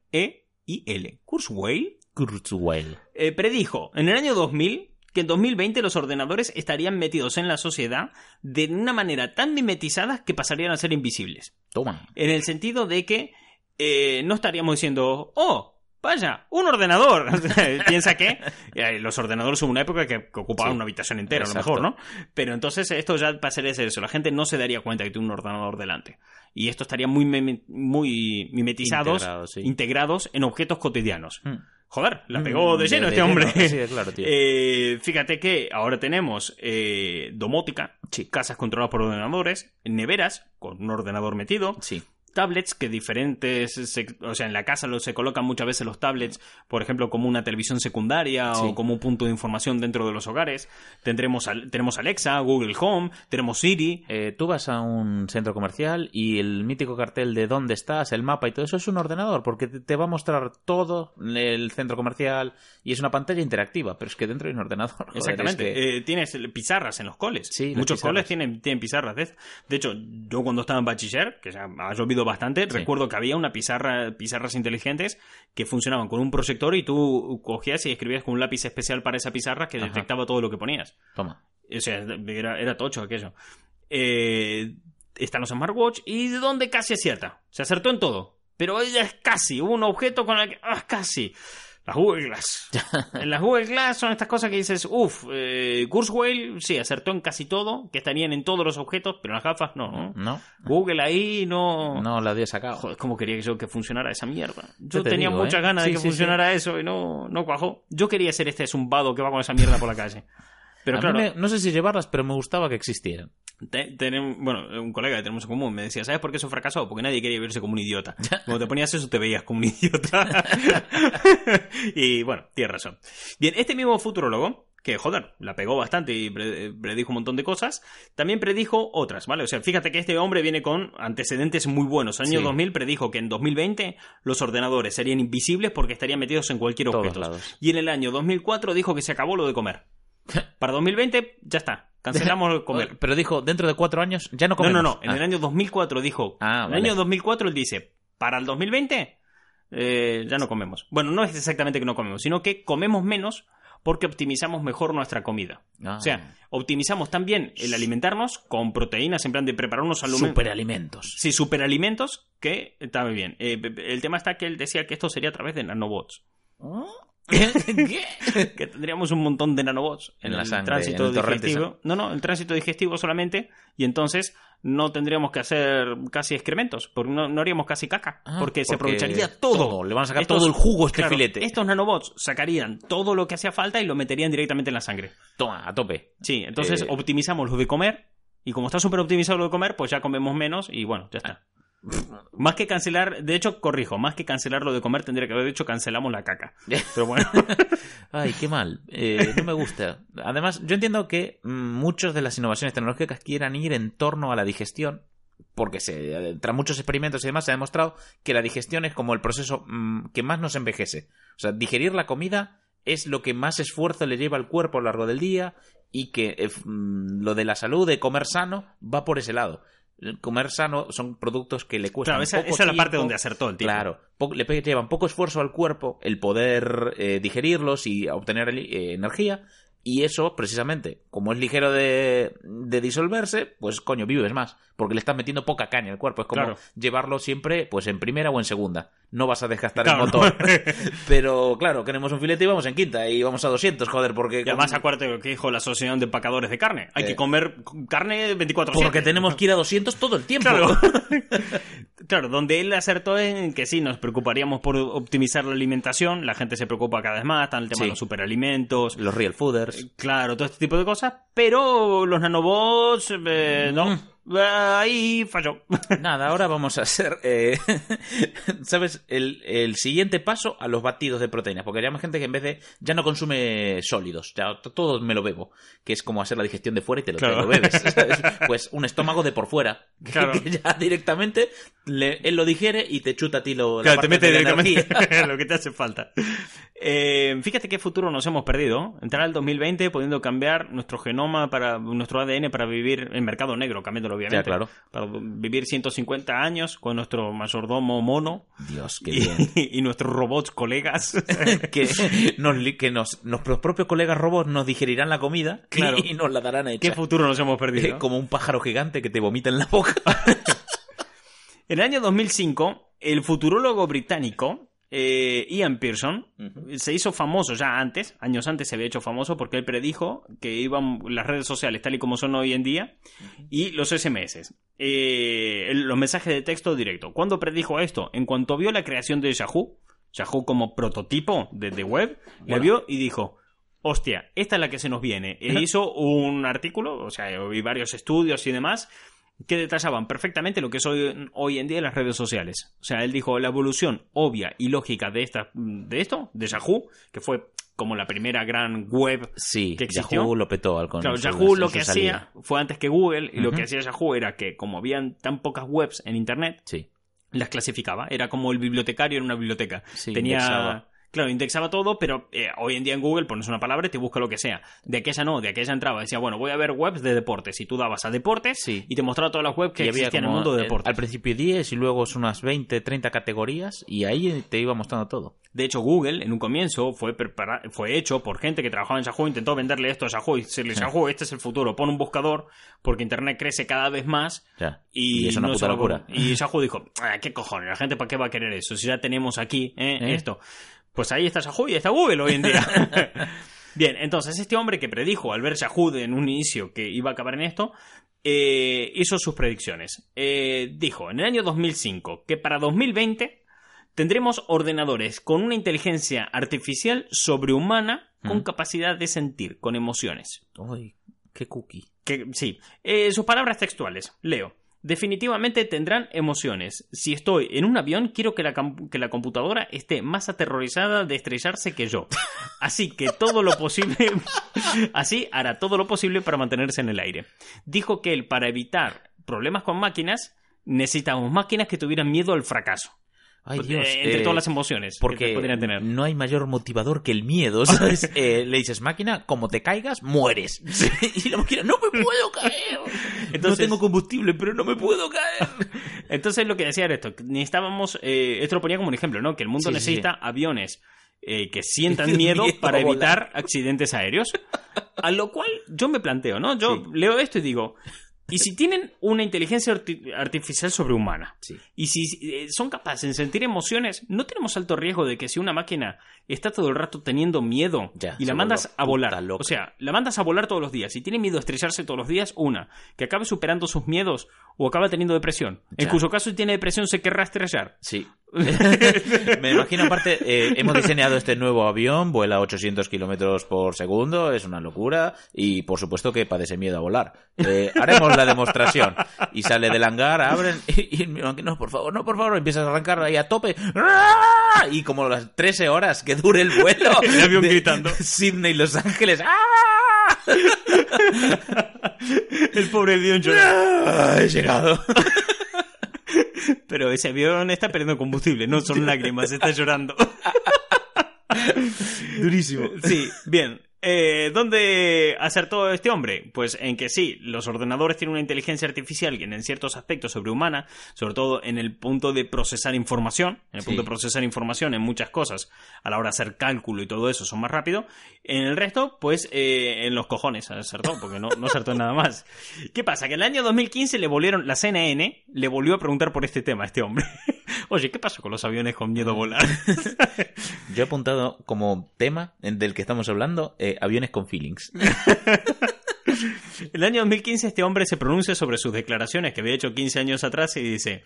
Q-U-R-Z-W-E-I-L. Kurzweil Kurzweil. eh, predijo en el año 2000 que en 2020 los ordenadores estarían metidos en la sociedad de una manera tan mimetizadas que pasarían a ser invisibles. Toma. En el sentido de que eh, no estaríamos diciendo, oh, vaya, un ordenador. <laughs> Piensa que eh, los ordenadores hubo una época que, ocupaban Sí. una habitación entera, a lo mejor, ¿no? Pero entonces esto ya pasaría a ser eso. La gente no se daría cuenta que tiene un ordenador delante. Y esto estaría muy, muy mimetizados, Integrado, sí. integrados en objetos cotidianos. Mm. Joder, la pegó de Mm, lleno de este hombre. lleno. Sí, claro, tío. Eh, fíjate que ahora tenemos eh, domótica, casas controladas por ordenadores, neveras con un ordenador metido, Sí. Tablets que diferentes, se- o sea, en la casa lo- se colocan muchas veces los tablets, por ejemplo, como una televisión secundaria Sí. o como un punto de información dentro de los hogares. Tendremos, al- tenemos Alexa, Google Home, tenemos Siri. Eh, tú vas a un centro comercial y el mítico cartel de dónde estás, el mapa y todo eso es un ordenador, porque te va a mostrar todo el centro comercial y es una pantalla interactiva, pero es que dentro hay un ordenador. <laughs> joder, Exactamente. es que- Eh, tienes pizarras en los coles. Sí, Muchos pizarras. coles tienen, tienen pizarras. De, de hecho, yo cuando estaba en bachiller, que ya ha llovido bastante, Sí. recuerdo que había una pizarra, pizarras inteligentes que funcionaban con un proyector y tú cogías y escribías con un lápiz especial para esa pizarra que Ajá. detectaba todo lo que ponías. Toma. O sea, era, era tocho aquello. Eh, están los smartwatch y de donde casi acierta. Se acertó en todo. Pero ella es casi, un objeto con el que... ¡Ah, casi! Las Google Glass. <laughs> las Google Glass son estas cosas que dices, uff, eh, Kurzweil sí, acertó en casi todo, que estarían en todos los objetos, pero en las gafas no. ¿no? No, Google ahí no... no la había sacado. Joder, ¿cómo quería yo que funcionara esa mierda? Yo Yo te tenía digo, muchas ¿eh? ganas de que sí, funcionara eso y no, no cuajó. Yo quería ser este zumbado que va con esa mierda por la calle. Pero A mí claro, me- no sé si llevarlas, pero me gustaba que existieran. Te- tenemos- bueno, un colega que tenemos en común me decía, ¿sabes por qué eso fracasó? Porque nadie quería verse como un idiota. <laughs> Cuando te ponías eso te veías como un idiota. <laughs> y bueno, tienes razón. Bien, este mismo futurólogo, que joder, la pegó bastante y pre- predijo un montón de cosas, también predijo otras, ¿vale? O sea, fíjate que este hombre viene con antecedentes muy buenos. Año Sí. 2000 predijo que en 2020 los ordenadores serían invisibles porque estarían metidos en cualquier objeto. Y en el año 2004 dijo que se acabó lo de comer. <laughs> Para 2020 ya está, cancelamos el comer. Pero dijo, dentro de cuatro años ya no No, comemos. no, no. En Ah, el año 2004 dijo. Ah, en vale. el año 2004 él dice: Para el 2020 eh, ya no comemos. Bueno, no es exactamente que no comemos, sino que comemos menos porque optimizamos mejor nuestra comida. Ah. O sea, optimizamos también el alimentarnos con proteínas en plan de preparar unos alimentos. superalimentos. Sí, superalimentos que está muy bien. Eh, el tema está que él decía que esto sería a través de nanobots. ¿Qué? Que tendríamos un montón de nanobots en, En la sangre, tránsito en el digestivo. No, no, el tránsito digestivo solamente. Y entonces no tendríamos que hacer casi excrementos, porque no, no haríamos casi caca, Ah, porque se aprovecharía todo. Le van a sacar Estos- todo el jugo a este Claro, filete. Estos nanobots sacarían todo lo que hacía falta y lo meterían directamente en la sangre. Toma, a tope. Sí, entonces Eh. optimizamos lo de comer. Y como está súper optimizado lo de comer, pues ya comemos menos y bueno, ya está. Más que cancelar, de hecho, corrijo, más que cancelar lo de comer, tendría que haber dicho cancelamos la caca. <laughs> Pero bueno. <laughs> Ay, qué mal. Eh, no me gusta. Además, yo entiendo que muchas de las innovaciones tecnológicas quieran ir en torno a la digestión, porque se, tras muchos experimentos y demás se ha demostrado que la digestión es como el proceso mm, que más nos envejece. O sea, digerir la comida es lo que más esfuerzo le lleva al cuerpo a lo largo del día y que eh, mm, lo de la salud, de comer sano, va por ese lado. Comer sano son productos que le cuestan Claro, esa, poco esa es la parte donde acertó el tipo. Claro, le llevan poco esfuerzo al cuerpo el poder eh, digerirlos y obtener eh, energía. Y eso, precisamente, como es ligero de, de disolverse, pues coño, vives más. Porque le estás metiendo poca caña al cuerpo. Es como Claro. llevarlo siempre pues en primera o en segunda. No vas a desgastar Claro. el motor. <laughs> Pero claro, queremos un filete y vamos en quinta. Y vamos a 200, joder, porque... Y además acuérdate lo que dijo la Asociación de Empacadores de Carne. Hay Eh. que comer carne 24 Porque tenemos que ir a 200 todo el tiempo. Claro. <laughs> claro, donde él acertó en que sí, nos preocuparíamos por optimizar la alimentación, la gente se preocupa cada vez más, está el tema Sí. de los superalimentos, Los real fooders. claro, todo este tipo de cosas, pero los nanobots, eh, no, Mm. ahí falló. <laughs> Nada, ahora vamos a hacer, eh, <laughs> ¿sabes? El, el siguiente paso a los batidos de proteínas, porque hay gente que en vez de, ya no consume sólidos, ya todo me lo bebo, que es como hacer la digestión de fuera y te lo, te Claro. lo bebes, <laughs> ¿sabes? Pues un estómago de por fuera, que, Claro. <laughs> que ya directamente le- él lo digiere y te chuta a ti lo, la Claro, te mete directamente <laughs> lo que te hace falta. Eh, fíjate qué futuro nos hemos perdido. Entrar al 2020 pudiendo cambiar nuestro genoma para nuestro ADN para vivir en mercado negro, cambiándolo obviamente. Ya, claro. Para vivir 150 años con nuestro mayordomo mono Dios, qué y, bien. <laughs> y nuestros robots colegas. que nos, que nos, nuestros propios colegas robots nos digerirán la comida Claro. y, nos la darán hecha. ¿Qué futuro nos hemos perdido? Como un pájaro gigante que te vomita en la boca. <laughs> En el año 2005, el futurólogo británico eh, Ian Pearson se hizo famoso ya antes, años antes se había hecho famoso porque él predijo que iban las redes sociales tal y como son hoy en día y los SMS, eh, los mensajes de texto directo. ¿Cuándo predijo esto? En cuanto vio la creación de Yahoo, Yahoo como prototipo de, de web, la Bueno. vio y dijo, hostia, esta es la que se nos viene. E <laughs> hizo un artículo, o sea, vi varios estudios y demás, que detallaban perfectamente lo que es hoy, hoy en día las redes sociales. O sea, él dijo la evolución obvia y lógica de, esta, de esto, de Yahoo, que fue como la primera gran web. Sí, ¿Que existió? Yahoo lo petó al Claro, Yahoo lo que hacía fue antes que Google, y lo que hacía Yahoo era que, como habían tan pocas webs en Internet, Sí, las clasificaba. Era como el bibliotecario en una biblioteca. Sí, Tenía. indexaba. Claro, indexaba todo, pero eh, hoy en día en Google pones una palabra y te busca lo que sea. De aquella no, de aquella entraba. Decía, bueno, voy a ver webs de deportes. Y tú dabas a deportes Sí. y te mostraba todas las webs que y había existían en el mundo de deportes. Al principio 10 y luego son unas 20, 30 categorías y ahí te iba mostrando todo. De hecho, Google en un comienzo fue, prepara- fue hecho por gente que trabajaba en Yahoo, intentó venderle esto a Yahoo y decirle, Sí. Yahoo, este es el futuro, pon un buscador porque Internet crece cada vez más Ya. y, es una no puta locura. Y Yahoo dijo, "Ah, ¿qué cojones? ¿La gente para qué va a querer eso? Si ya tenemos aquí eh, ¿Eh? esto. Pues ahí está Yahoo y está Google hoy en día. <laughs> Bien, entonces este hombre que predijo al ver Yahoo en un inicio que iba a acabar en esto, eh, hizo sus predicciones. Eh, dijo en el año 2005 que para 2020 tendremos ordenadores con una inteligencia artificial sobrehumana con Mm. capacidad de sentir, con emociones. Uy, qué cookie. Que, sí, Eh, sus palabras textuales. Leo. Definitivamente tendrán emociones. Si estoy en un avión, quiero que la, computadora esté más aterrorizada de estrellarse que yo. Así que todo lo posible. <laughs> Así hará todo lo posible para mantenerse en el aire. Dijo que él, para evitar problemas con máquinas, necesitamos máquinas que tuvieran miedo al fracaso. Ay, Pues, Dios, eh, entre eh, todas las emociones Porque que podrían tener. no hay mayor motivador que el miedo, <laughs> ¿sabes? Eh, le dices, máquina, como te caigas, mueres. <laughs> <laughs> y la máquina, no me puedo caer. no Entonces- tengo combustible, pero no me puedo caer. Entonces lo que decía era esto, necesitábamos, eh, esto lo ponía como un ejemplo, ¿no? Que el mundo Sí, sí, necesita aviones que sientan Miedo para evitar accidentes aéreos. A lo cual yo me planteo, ¿no? Yo Sí. leo esto y digo, ¿y si tienen una inteligencia arti- artificial sobrehumana? Sí. Y si eh, son capaces de sentir emociones, ¿no tenemos alto riesgo de que si una máquina está todo el rato teniendo miedo Ya, y la mandas a volar? loca. O sea, la mandas a volar todos los días y tiene miedo a estrellarse todos los días, una, que acabe superando sus miedos o acaba teniendo depresión. En cuyo caso, si tiene depresión, se querrá estrellar. Sí. <laughs> Me imagino, aparte, eh, hemos diseñado este nuevo avión, vuela a 800 kilómetros por segundo, es una locura, y por supuesto que padece miedo a volar. Eh, haremos la demostración. Y sale del hangar, abren, <laughs> y, y no, por favor, no, por favor, empiezas a arrancar ahí a tope, ¡Ah! y como las 13 horas que dure el vuelo, <laughs> El avión gritando. Sydney, Los Ángeles, ¡ah! El pobre avión llorando. ¡Ah! He llegado. Pero ese avión está perdiendo combustible, no son lágrimas, está llorando. <laughs> Durísimo. Sí, bien. Eh, ¿Dónde acertó este hombre? Pues en que sí, los ordenadores tienen una inteligencia artificial que en ciertos aspectos sobrehumana, sobre todo en el punto de procesar información, en el Sí. punto de procesar información en muchas cosas, a la hora de hacer cálculo y todo eso son más rápido. En el resto, pues eh, en los cojones acertó, porque no, no acertó nada más. ¿Qué pasa? Que en el año 2015 le volvieron, la CNN le volvió a preguntar por este tema a este hombre. <laughs> Oye, ¿qué pasó con los aviones con miedo a volar? <laughs> Yo he apuntado como tema del que estamos hablando eh, aviones con feelings. <laughs> <laughs> El año 2015 este hombre se pronuncia sobre sus declaraciones que había hecho 15 años atrás y dice,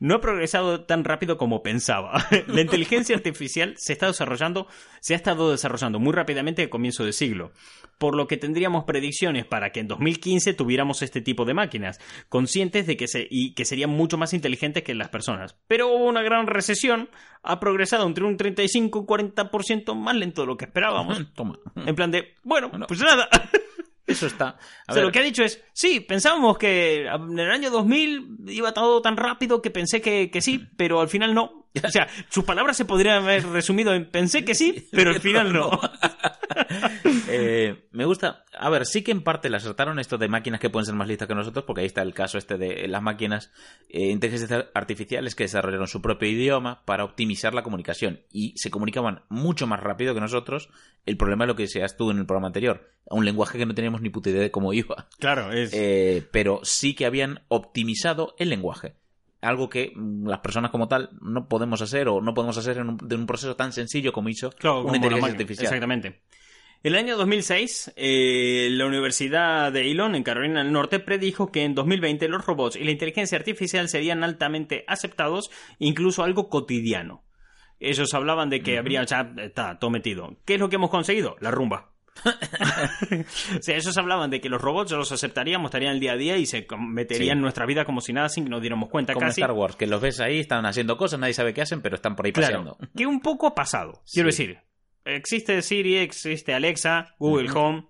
no ha progresado tan rápido como pensaba. <laughs> La inteligencia artificial se está desarrollando, se ha estado desarrollando muy rápidamente a comienzo de siglo, por lo que tendríamos predicciones para que en 2015 tuviéramos este tipo de máquinas, conscientes de que se, y que serían mucho más inteligentes que las personas. Pero hubo una gran recesión, ha progresado entre un 35 y un 40% más lento de lo que esperábamos. Toma. En plan de, bueno, Bueno. pues nada. <laughs> Eso está. A O sea, ver, lo que ha dicho es, sí, pensábamos que en el año 2000 iba todo tan rápido que pensé que, que sí, pero al final no. <laughs> O sea, sus palabras se podrían haber resumido en pensé que sí, pero al final no. <laughs> eh, me gusta. A ver, sí que en parte le acertaron esto de máquinas que pueden ser más listas que nosotros, porque ahí está el caso este de las máquinas eh, inteligencias artificiales que desarrollaron su propio idioma para optimizar la comunicación y se comunicaban mucho más rápido que nosotros. El problema es lo que decías tú en el programa anterior, a un lenguaje que no teníamos ni puta idea de cómo <laughs> iba. Claro, es... Eh, pero sí que habían optimizado el lenguaje. Algo que mm, las personas como tal no podemos hacer o no podemos hacer en un, de un proceso tan sencillo como hizo Claro, una inteligencia artificial. Exactamente. En el año 2006, eh, la Universidad de Elon, en Carolina del Norte, predijo que en 2020 los robots y la inteligencia artificial serían altamente aceptados, incluso algo cotidiano. Ellos hablaban de que habría ya está todo metido. ¿Qué es lo que hemos conseguido? La rumba. O sea, ellos hablaban de que los robots ya los aceptaríamos, estarían el día a día y se meterían Sí. en nuestra vida como si nada, sin que nos diéramos cuenta Como casi. Star Wars, que los ves ahí, están haciendo cosas, nadie sabe qué hacen, pero están por ahí Claro, paseando. que un poco ha pasado. Quiero Sí. decir, existe Siri, existe Alexa, Google. Home,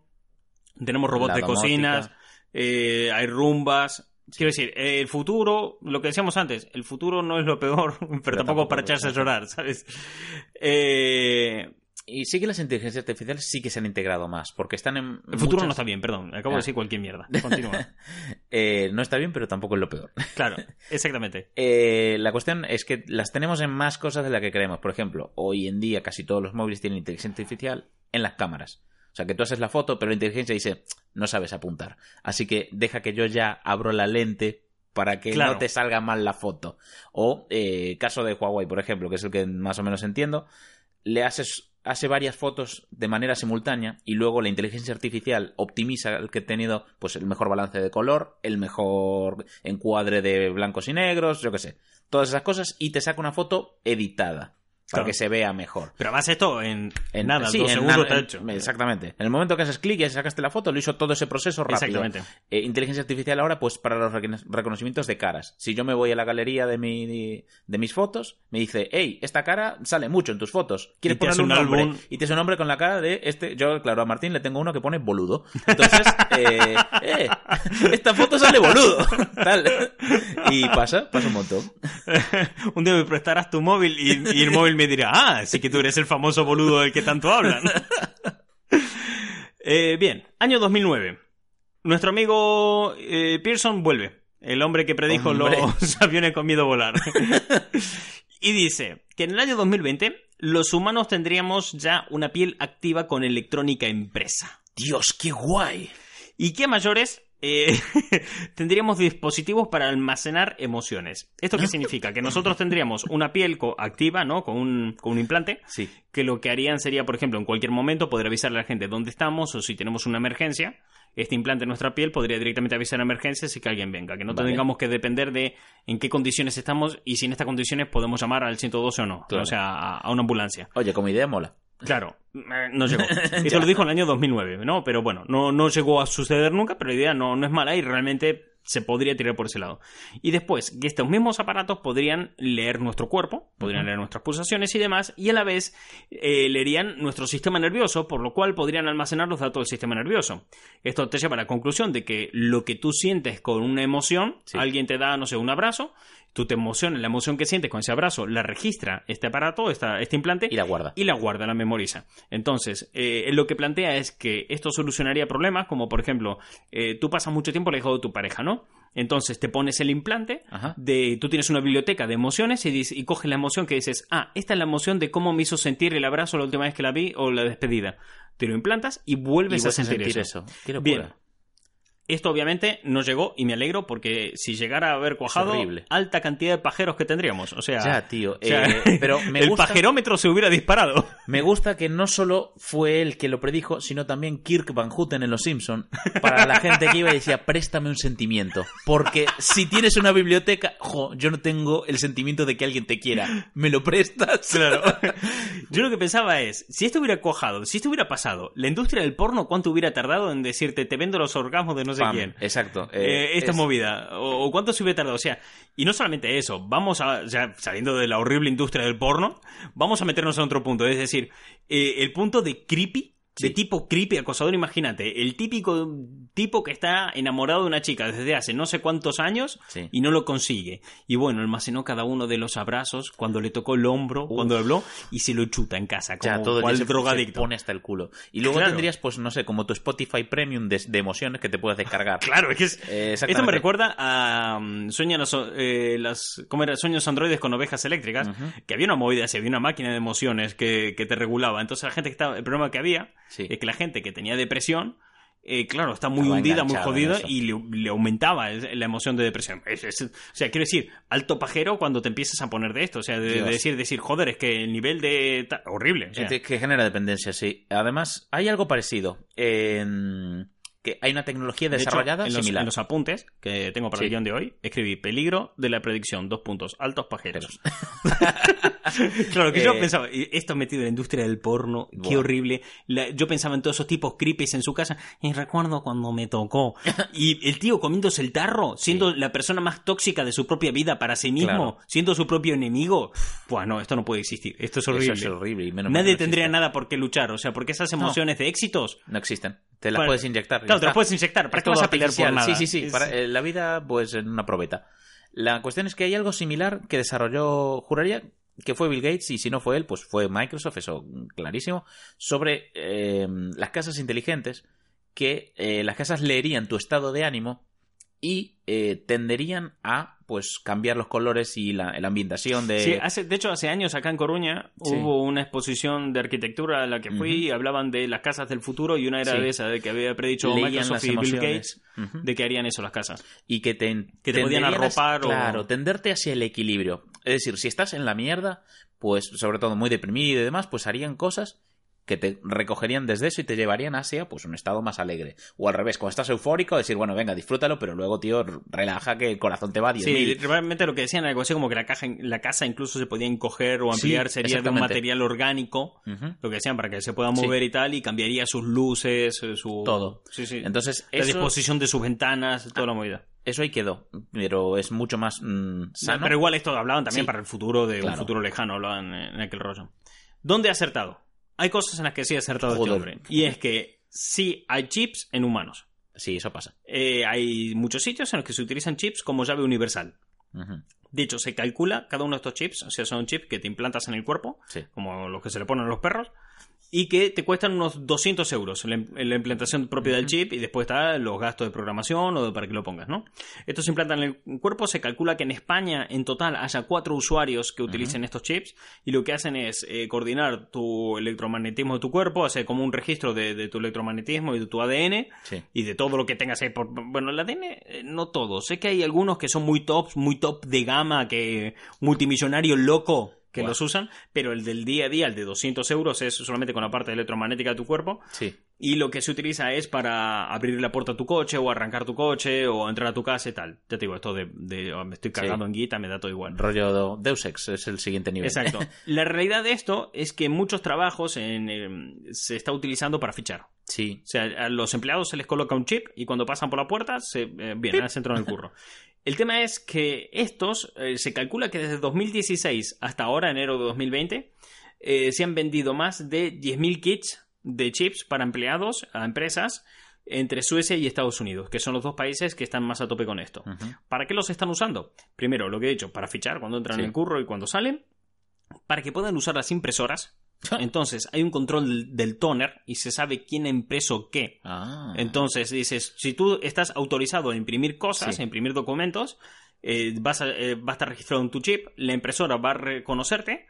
tenemos robots La de domótica. cocinas, eh, hay rumbas. Quiero decir, el futuro, lo que decíamos antes, el futuro no es lo peor, <laughs> pero, tampoco, tampoco para echarse a llorar, ¿sabes? Eh, Y sí que las inteligencias artificiales sí que se han integrado más, porque están en. el futuro no está bien, perdón, acabo Ah. de decir cualquier mierda. <laughs> Continúa. Eh, no está bien, pero tampoco es lo peor. claro, <laughs> exactamente. Eh, la cuestión es que las tenemos en más cosas de las que creemos. Por ejemplo, hoy en día casi todos los móviles tienen inteligencia artificial en las cámaras. O sea, que tú haces la foto, pero la inteligencia dice, no sabes apuntar. Así que deja que yo ya abro la lente para que Claro. no te salga mal la foto. O, eh, caso de Huawei, por ejemplo, que es el que más o menos entiendo, le haces hace varias fotos de manera simultánea y luego la inteligencia artificial optimiza el que ha tenido pues el mejor balance de color, el mejor encuadre de blancos y negros, yo qué sé, todas esas cosas y te saca una foto editada. Para Claro. que se vea mejor. Pero además esto en, En- nada, sí, dos en segundos está en- hecho. Exactamente. En el momento que haces clic y sacaste la foto, lo hizo todo ese proceso rápido. Exactamente. Eh, inteligencia artificial ahora, pues para los recono- reconocimientos de caras. Si yo me voy a la galería de, mi, de mis fotos, me dice, hey, esta cara sale mucho en tus fotos. ¿Quieres ponerle un un nombre? álbum. Y te hace un nombre con la cara de este. Yo, claro, a Martín le tengo uno que pone boludo. Entonces, <laughs> eh, eh, esta foto sale boludo. <laughs> Tal. Y pasa, pasa un montón. <laughs> un día me prestarás tu móvil y, y el móvil me dirá, ah, sí que tú eres el famoso boludo del que tanto hablan. <laughs> Eh, bien, año 2009. Nuestro amigo eh, Pearson vuelve. El hombre que predijo Hombre. los <laughs> aviones con miedo a volar. y dice que en el año 2020 los humanos tendríamos ya una piel activa con electrónica impresa. Dios, qué guay. Y que a mayores eh, <laughs> tendríamos dispositivos para almacenar emociones. ¿Esto qué <laughs> significa? Que nosotros tendríamos una piel activa, ¿no? Con un, con un implante, Sí. que lo que harían sería, por ejemplo, en cualquier momento poder avisarle a la gente dónde estamos o si tenemos una emergencia. Este implante en nuestra piel podría directamente avisar a emergencias y que alguien venga, que no Vale. tengamos que depender de en qué condiciones estamos y si en estas condiciones podemos llamar al 112 o no, Claro. o sea, a, a una ambulancia. Oye, como idea mola. Claro, eh, no llegó. <laughs> Esto lo dijo en el año 2009, ¿no? Pero bueno, no, no llegó a suceder nunca, pero la idea no, no es mala y realmente se podría tirar por ese lado. Y después, que estos mismos aparatos podrían leer nuestro cuerpo, podrían leer nuestras pulsaciones y demás, y a la vez eh, leerían nuestro sistema nervioso, por lo cual podrían almacenar los datos del sistema nervioso. Esto te lleva a la conclusión de que lo que tú sientes con una emoción, Sí. alguien te da, no sé, un abrazo, tú te emocionas, la emoción que sientes con ese abrazo la registra este aparato, esta, este implante, Y la guarda. y la guarda, la memoriza. Entonces, eh, lo que plantea es que esto solucionaría problemas como, por ejemplo, eh, tú pasas mucho tiempo lejos de tu pareja, ¿no? Entonces te pones el implante, de, tú tienes una biblioteca de emociones y, dices- y coges la emoción que dices, ah, esta es la emoción de cómo me hizo sentir el abrazo la última vez que la vi o la despedida. Te lo implantas y vuelves, Y a sentir, sentir eso. eso. Qué locura. Bien. Esto obviamente no llegó y me alegro porque si llegara a haber cuajado, alta cantidad de pajeros que tendríamos. O sea, Ya, tío. o sea, eh, pero <laughs> me el gusta, pajerómetro se hubiera disparado. me gusta que no solo fue él que lo predijo, sino también Kirk Van Houten en Los Simpson para la gente que iba y decía, préstame un sentimiento. Porque si tienes una biblioteca, jo, yo no tengo el sentimiento de que alguien te quiera. ¿Me lo prestas? Claro. <laughs> Yo lo que pensaba es, si esto hubiera cuajado, si esto hubiera pasado, la industria del porno, ¿cuánto hubiera tardado en decirte, te vendo los orgasmos de no sé Pam, quién? Exacto. Eh, eh, esta es- movida, o, o cuánto se hubiera tardado. O sea, y no solamente eso, vamos a, ya saliendo de la horrible industria del porno, vamos a meternos a otro punto, es decir, eh, el punto de creepy, de tipo creepy, acosador, imagínate, el típico tipo que está enamorado de una chica desde hace no sé cuántos años Sí. y no lo consigue. Y bueno, almacenó cada uno de los abrazos cuando le tocó el hombro, Uf. cuando habló, y se lo chuta en casa, como Ya, todo el cual se drogadicto. pone hasta el culo. Y luego Claro. tendrías, pues, no sé, como tu Spotify Premium de, de emociones que te puedes descargar. <laughs> Claro, es que es, Eh, Esto me recuerda a um, Sueñan los, eh, las, ¿cómo era? Sueños androides con ovejas eléctricas, que había una movida así, había una máquina de emociones que, que te regulaba. Entonces la gente que estaba, el problema que había Sí. es que la gente que tenía depresión, eh, claro, está muy Estaba hundida, muy jodida y le, le aumentaba la emoción de depresión. Es- es- o sea, quiero decir, alto pajero cuando te empiezas a poner de esto. O sea, de, decir, decir, joder, es que el nivel de... horrible. o sea. Que genera dependencia, sí. Además, hay algo parecido. En... Que hay una tecnología De hecho, desarrollada en, los, similar. en los apuntes que tengo para Sí. el guion de hoy, escribí peligro de la predicción, dos puntos, altos pajeros. <laughs> claro, que yo Eh, pensaba, esto metido en la industria del porno, qué horrible. La- yo pensaba en todos esos tipos creepies en su casa, y recuerdo cuando me tocó. <laughs> Y el tío comiéndose el tarro, siendo la persona más tóxica de su propia vida para sí mismo, Claro. siendo su propio enemigo. Pues no, esto no puede existir, esto es Eso horrible. es horrible. y menos mal Nadie no tendría existe. nada por qué luchar, o sea, porque esas emociones de éxitos, No existen. Te las Bueno, puedes inyectar. Claro, te está. puedes inyectar, ¿para Es qué vas a pelear por nada? Sí, sí, sí. Es- para- eh, la vida, pues, en una probeta. La cuestión es que hay algo similar que desarrolló, juraría que fue Bill Gates, y si no fue él, pues fue Microsoft, eso clarísimo, sobre eh, las casas inteligentes, que eh, las casas leerían tu estado de ánimo y eh, tenderían a pues cambiar los colores y la, la ambientación de... Sí, hace, de hecho, hace años acá en Coruña Sí. hubo una exposición de arquitectura a la que fui y hablaban de las casas del futuro y una era Sí. de esa, de que había predicho leían Microsoft y Bill. Gates de que harían eso las casas. y que te, Que te podían a- arropar o- Claro, tenderte hacia el equilibrio. Es decir, si estás en la mierda, pues sobre todo muy deprimido y demás, pues harían cosas que te recogerían desde eso y te llevarían a Asia, pues un estado más alegre. O al revés, cuando estás eufórico, decir, bueno, venga, disfrútalo, pero luego, tío, relaja que el corazón te va a 10.000. Sí, realmente lo que decían era algo así como que la, caja, la casa incluso se podía encoger o ampliar, Sí, sería de un material orgánico, lo que decían, para que se pueda mover y tal, y cambiaría sus luces, eh, su... Todo. Sí, sí. Entonces, la eso, disposición de sus ventanas, toda la movida. eso ahí quedó, pero es mucho más mm, sano. Pero igual esto hablaban también Sí. para el futuro de un futuro lejano, hablaban en aquel rollo. ¿Dónde ha acertado? Hay cosas en las que sí ha acertado este hombre. Y es que sí hay chips en humanos. Sí, eso pasa. Eh, hay muchos sitios en los que se utilizan chips como llave universal. Ujú. De hecho, se calcula cada uno de estos chips, o sea, son chips que te implantas en el cuerpo, Sí. como los que se le ponen a los perros, y que te cuestan unos 200 euros la, im- la implantación propia del chip y después está los gastos de programación o de para que lo pongas, ¿no? Esto se implanta en el cuerpo, se calcula que en España en total haya cuatro usuarios que utilicen estos chips y lo que hacen es eh, coordinar tu electromagnetismo de tu cuerpo, hacer como un registro de, de tu electromagnetismo y de tu ADN Sí. y de todo lo que tengas ahí. Por, bueno, el ADN eh, no todo. Sé que hay algunos que son muy tops, muy top de gama, que multimillonario loco que los usan, pero el del día a día, el de 200 euros, es solamente con la parte electromagnética de tu cuerpo. Sí. Y lo que se utiliza es para abrir la puerta a tu coche, o arrancar tu coche, o entrar a tu casa y tal. Ya te digo, esto de, de, oh, me estoy cagando en guita, me da todo igual. Rollo Deus Ex es el siguiente nivel. Exacto. <laughs> La realidad de esto es que muchos trabajos en, eh, se está utilizando para fichar. Sí. O sea, a los empleados se les coloca un chip y cuando pasan por la puerta, se, eh, bien, ahora se entran en el curro. <laughs> El tema es que estos, eh, se calcula que desde 2016 hasta ahora, enero de 2020, eh, se han vendido más de 10.000 kits de chips para empleados a empresas entre Suecia y Estados Unidos, que son los dos países que están más a tope con esto. ¿Para qué los están usando? Primero, lo que he dicho, para fichar cuando entran Sí. en el curro y cuando salen, para que puedan usar las impresoras. Entonces, hay un control del, toner y se sabe quién ha impreso qué. Ah. Entonces, dices, si tú estás autorizado a imprimir cosas, Sí. a imprimir documentos, eh, vas a, eh, va a estar registrado en tu chip, la impresora va a reconocerte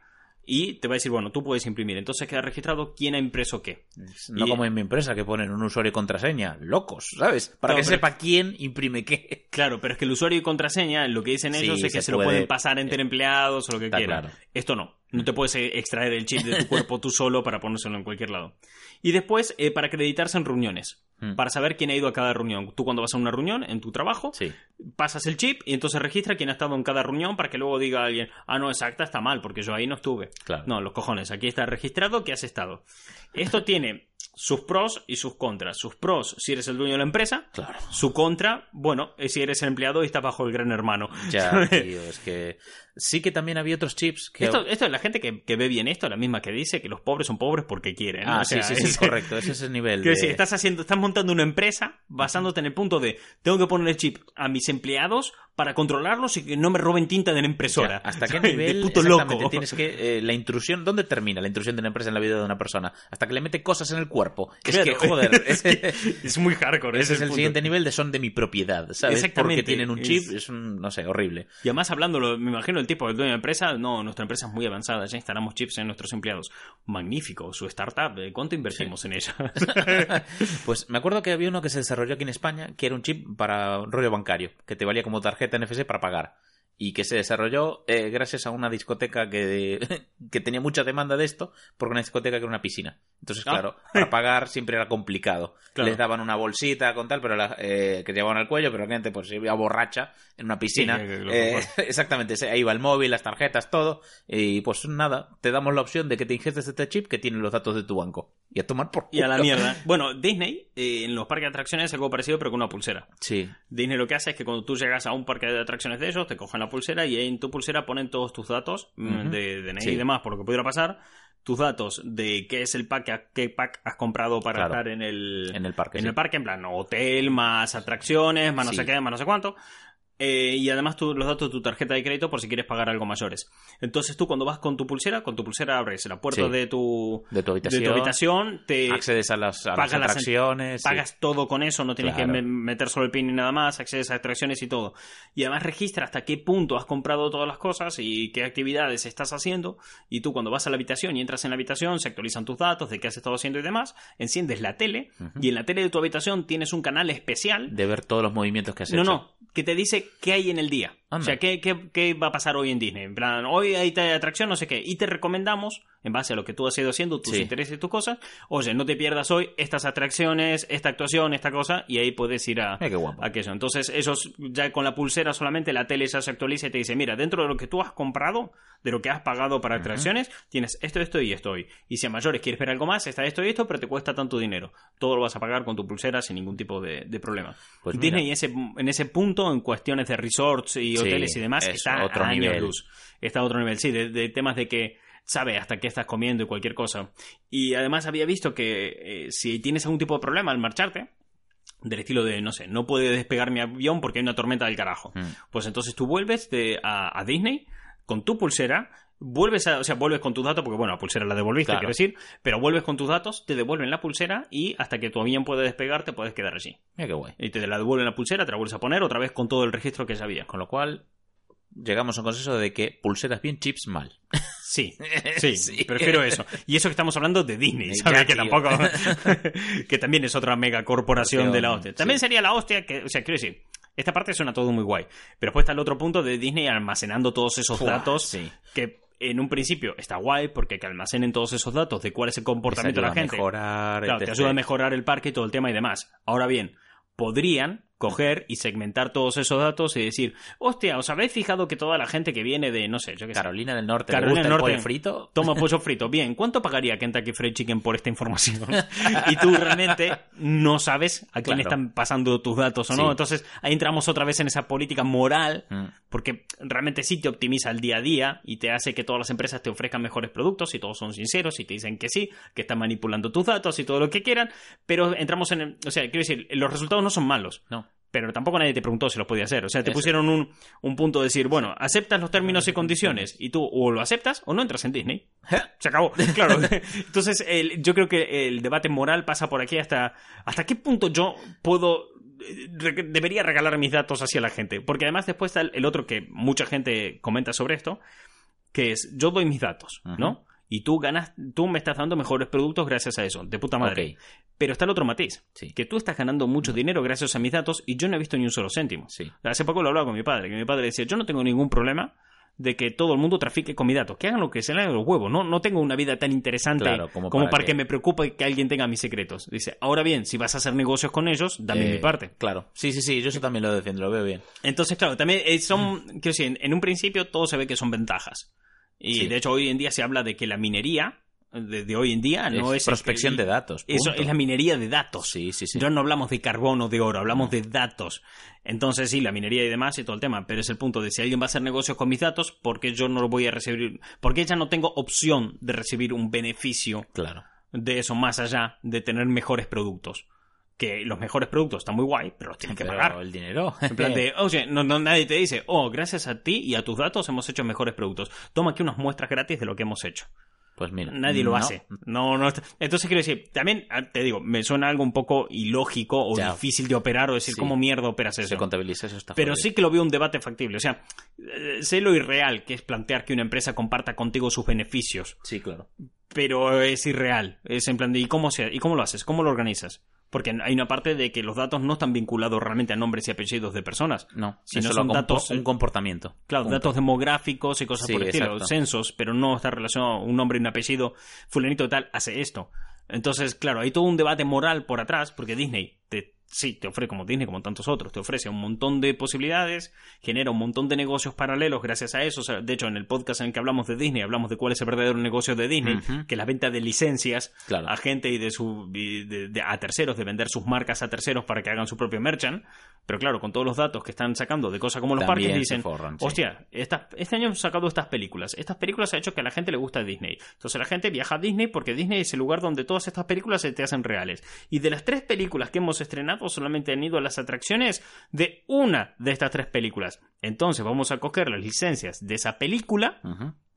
y te va a decir, bueno, tú puedes imprimir. Entonces queda registrado quién ha impreso qué. No Y- como en mi empresa que ponen un usuario y contraseña. Locos, ¿sabes? Para No, que pero- sepa quién imprime qué. Claro, pero es que el usuario y contraseña, lo que dicen Sí, ellos es que se se, lo puede- pueden pasar entre empleados o lo que Está quieran. claro. Esto no. No te puedes eh, extraer el chip de tu <laughs> cuerpo tú solo para ponérselo en cualquier lado. Y después, eh, para acreditarse en reuniones. Mm. Para saber quién ha ido a cada reunión. Tú cuando vas a una reunión en tu trabajo, Sí. pasas el chip y entonces registra quién ha estado en cada reunión para que luego diga alguien, ah, no, exacta, está mal, porque yo ahí no estuve. Claro. No, los cojones, aquí está registrado que has estado. Esto tiene sus pros y sus contras. Sus pros, si eres el dueño de la empresa. Claro. Su contra, bueno, es si eres el empleado y estás bajo el gran hermano. Ya, <laughs> tío, es que sí que también había otros chips que... Esto, esto es la gente que, que ve bien esto, la misma que dice que los pobres son pobres porque quieren. ¿no? Ah, O sea, sí, sí, sí, es- correcto. Ese es el nivel Quiero de... decir, estás haciendo, estás montando una empresa basándote en el punto de tengo que poner el chip a mis empleados para controlarlos y que no me roben tinta de la impresora. Ya, ¿Hasta <laughs> qué nivel De puto exactamente loco. <laughs> tienes que... eh, la intrusión... ¿Dónde termina la intrusión de una empresa en la vida de una persona? Hasta que le mete cosas en el cuerpo. Es Claro. que, joder... <laughs> Es que es muy hardcore. ese es el punto. siguiente nivel de son de mi propiedad, ¿sabes? Exactamente, Porque tienen un chip, es- es, un... no sé, horrible. Y además hablándolo, me imagino el tipo del dueño de la empresa, no, nuestra empresa es muy avanzada, ya instalamos chips en nuestros empleados. Magnífico, su startup. ¿cuánto invertimos en ella? Pues me acuerdo que había uno que se desarrolló aquí en España, que era un chip para rollo bancario, que te valía como tarjeta NFC para pagar. Y que se desarrolló eh, gracias a una discoteca que, <laughs> que tenía mucha demanda de esto, porque una discoteca que era una piscina. Entonces, Ah. claro, <laughs> para pagar siempre era complicado. Claro. Les daban una bolsita con tal, pero la- eh, que llevaban al cuello, pero la gente pues iba borracha en una piscina. Sí, Eh, <laughs> exactamente, se- ahí iba el móvil, las tarjetas, todo. Y pues nada, te damos la opción de que te ingestes este chip que tiene los datos de tu banco. Y a tomar por y a la mierda. Bueno, Disney, eh, en los parques de atracciones es algo parecido, pero con una pulsera. Sí, Disney lo que hace es que cuando tú llegas a un parque de atracciones de ellos, te cogen la pulsera y ahí en tu pulsera ponen todos tus datos mm, de DNI Sí. y demás, por lo que pudiera pasar, tus datos de qué es el pack, qué pack has comprado para Claro. estar en el, en el parque. en sí. el parque, en plan hotel, más atracciones, más no sé qué, más no sé cuánto. Eh, y además tú- los datos de tu tarjeta de crédito por si quieres pagar algo mayores. Entonces tú cuando vas con tu pulsera, con tu pulsera abres la puerta Sí. de, tu, de tu de habitación. tu habitación, te accedes a las, a pagas las- atracciones. pagas todo con eso, no tienes Claro. que me- meter solo el pin ni nada más, accedes a atracciones y todo. Y además registra hasta qué punto has comprado todas las cosas y qué actividades estás haciendo. Y tú cuando vas a la habitación y entras en la habitación, se actualizan tus datos de qué has estado haciendo y demás, enciendes la tele y en la tele de tu habitación tienes un canal especial. De ver todos los movimientos que has No, hecho. no, que te dice qué hay en el día. O sea, ¿qué, qué, qué va a pasar hoy en Disney? En plan, hoy hay atracción, no sé qué. Y te recomendamos, en base a lo que tú has ido haciendo, tus Sí. intereses y tus cosas, oye, no te pierdas hoy estas atracciones, esta actuación, esta cosa, y ahí puedes ir a, Mira qué guapo. a aquello. Entonces, ellos ya con la pulsera solamente la tele ya se actualiza y te dice, mira, dentro de lo que tú has comprado, de lo que has pagado para atracciones, tienes esto, esto y esto hoy. Y si a mayores quieres ver algo más, está esto y esto, pero te cuesta tanto dinero. Todo lo vas a pagar con tu pulsera sin ningún tipo de, de problema. Pues. Disney en ese, en ese punto, en de resorts y Sí, hoteles y demás, es está otro a años nivel. luz. Está a otro nivel, sí, de, de temas de que sabe hasta qué estás comiendo y cualquier cosa. Y además había visto que eh, si tienes algún tipo de problema al marcharte, del estilo de, no sé, no puede despegar mi avión porque hay una tormenta del carajo. Mm. Pues entonces tú vuelves de- a, a Disney con tu pulsera, vuelves a, o sea, vuelves con tus datos, porque bueno, la pulsera la devolviste, Claro. quiero decir, pero vuelves con tus datos, te devuelven la pulsera y hasta que tu avión pueda despegar te puedes quedar allí. Mira qué guay. Y te la devuelven la pulsera, te la vuelves a poner otra vez con todo el registro que había. Con lo cual, llegamos a un consenso de que pulseras bien, chips mal. <laughs> Sí, <laughs> sí, Sí. prefiero eso. Y eso que estamos hablando de Disney, Ya, ¿sabes? Que tampoco. <laughs> que también es otra mega corporación de la hostia. También Sí. sería la hostia que. O sea, quiero decir. Esta parte suena todo muy guay. Pero después está el otro punto de Disney almacenando todos esos Fua, datos sí. que en un principio está guay porque que almacenen todos esos datos de cuál es el comportamiento de la gente. mejorar, Claro, te ayuda a mejorar el parque y todo el tema y demás. Ahora bien, podrían coger y segmentar todos esos datos y decir, hostia, ¿os habéis fijado que toda la gente que viene de, no sé, yo qué sé, Carolina del Norte, Carolina ¿le gusta del el Norte. pollo frito? Toma pollo frito. Bien, ¿cuánto pagaría Kentucky Fried Chicken por esta información? <laughs> y tú realmente no sabes a quién Claro. están pasando tus datos o no. Sí. Entonces ahí entramos otra vez en esa política moral, Mm. porque realmente sí te optimiza el día a día y te hace que todas las empresas te ofrezcan mejores productos y todos son sinceros y te dicen que sí, que están manipulando tus datos y todo lo que quieran. Pero entramos en. el- o sea, quiero decir, los resultados no son malos. No. Pero tampoco nadie te preguntó si los podía hacer. O sea, te Eso. pusieron un, un punto de decir, bueno, aceptas los términos y condiciones y tú o lo aceptas o no entras en Disney. Se acabó. Claro. <laughs> Entonces, el- yo creo que el debate moral pasa por aquí hasta hasta qué punto yo puedo eh, debería regalar mis datos hacia la gente. Porque además después está el, el otro que mucha gente comenta sobre esto, que es yo doy mis datos. ¿no? Y tú ganas, tú me estás dando mejores productos gracias a eso, de puta madre. Pero está el otro matiz, Sí. que tú estás ganando mucho dinero gracias a mis datos y yo no he visto ni un solo céntimo. Sí. Hace poco lo hablaba con mi padre, que mi padre decía, yo no tengo ningún problema de que todo el mundo trafique con mis datos, que hagan lo que se le haga los huevos, no, no tengo una vida tan interesante Claro, como como, para para, que- que... me preocupe que alguien tenga mis secretos. Dice, ahora bien, si vas a hacer negocios con ellos, dame Eh, mi parte. Claro. Sí, sí, sí. Yo eso también lo defiendo, lo veo bien. Entonces, claro, también eh, son, quiero decir, en un principio todo se ve que son ventajas. Y Sí. de hecho hoy en día se habla de que la minería de, de hoy en día no es... el- prospección de datos. Eso punto. es la minería de datos. Sí, sí, sí. Ya no hablamos de carbón o de oro, hablamos de datos. Entonces, sí, la minería y demás y todo el tema, pero es el punto de si alguien va a hacer negocios con mis datos, ¿por qué yo no lo voy a recibir? Porque ya no tengo opción de recibir un beneficio Claro. de eso más allá de tener mejores productos. Que los mejores productos están muy guay, pero los tienes que Pero pagar. el dinero. En plan de, <laughs> oye, no, no, nadie te dice, oh, gracias a ti y a tus datos hemos hecho mejores productos. Toma aquí unas muestras gratis de lo que hemos hecho. Pues mira. Nadie lo no. hace. No, no. Entonces quiero decir, también ah, te digo, me suena algo un poco ilógico o Ya. difícil de operar o decir Sí. cómo mierda operas Se eso. contabiliza eso está Pero sí que lo veo un debate factible. O sea, eh, sé lo irreal que es plantear que una empresa comparta contigo sus beneficios, Sí, claro. Pero es irreal. Es en plan de, ¿y cómo, se, ¿y cómo lo haces? ¿Cómo lo organizas? Porque hay una parte de que los datos no están vinculados realmente a nombres y apellidos de personas. No, Si eso no lo son datos- un comportamiento. Claro, Punto. datos demográficos y cosas Sí, por el estilo, censos, pero no está relacionado un nombre y un apellido, fulanito tal, hace esto. Entonces, claro, hay todo un debate moral por atrás, porque Disney te, sí, te ofrece, como Disney, como tantos otros, te ofrece un montón de posibilidades, genera un montón de negocios paralelos gracias a eso. O sea, de hecho, en el podcast en el que hablamos de Disney, hablamos de cuál es el verdadero negocio de Disney, Ujú. que es la venta de licencias Claro. a gente y de su y de- de- a terceros, de vender sus marcas a terceros para que hagan su propio merchant. Pero claro, con todos los datos que están sacando de cosas como los También parques, dicen, forran, sí. hostia, esta- este año hemos sacado estas películas. Estas películas ha hecho que a la gente le gusta Disney. Entonces la gente viaja a Disney porque Disney es el lugar donde todas estas películas se te hacen reales. Y de las tres películas que hemos estrenado, solamente han ido a las atracciones de una de estas tres películas. Entonces vamos a coger las licencias de esa película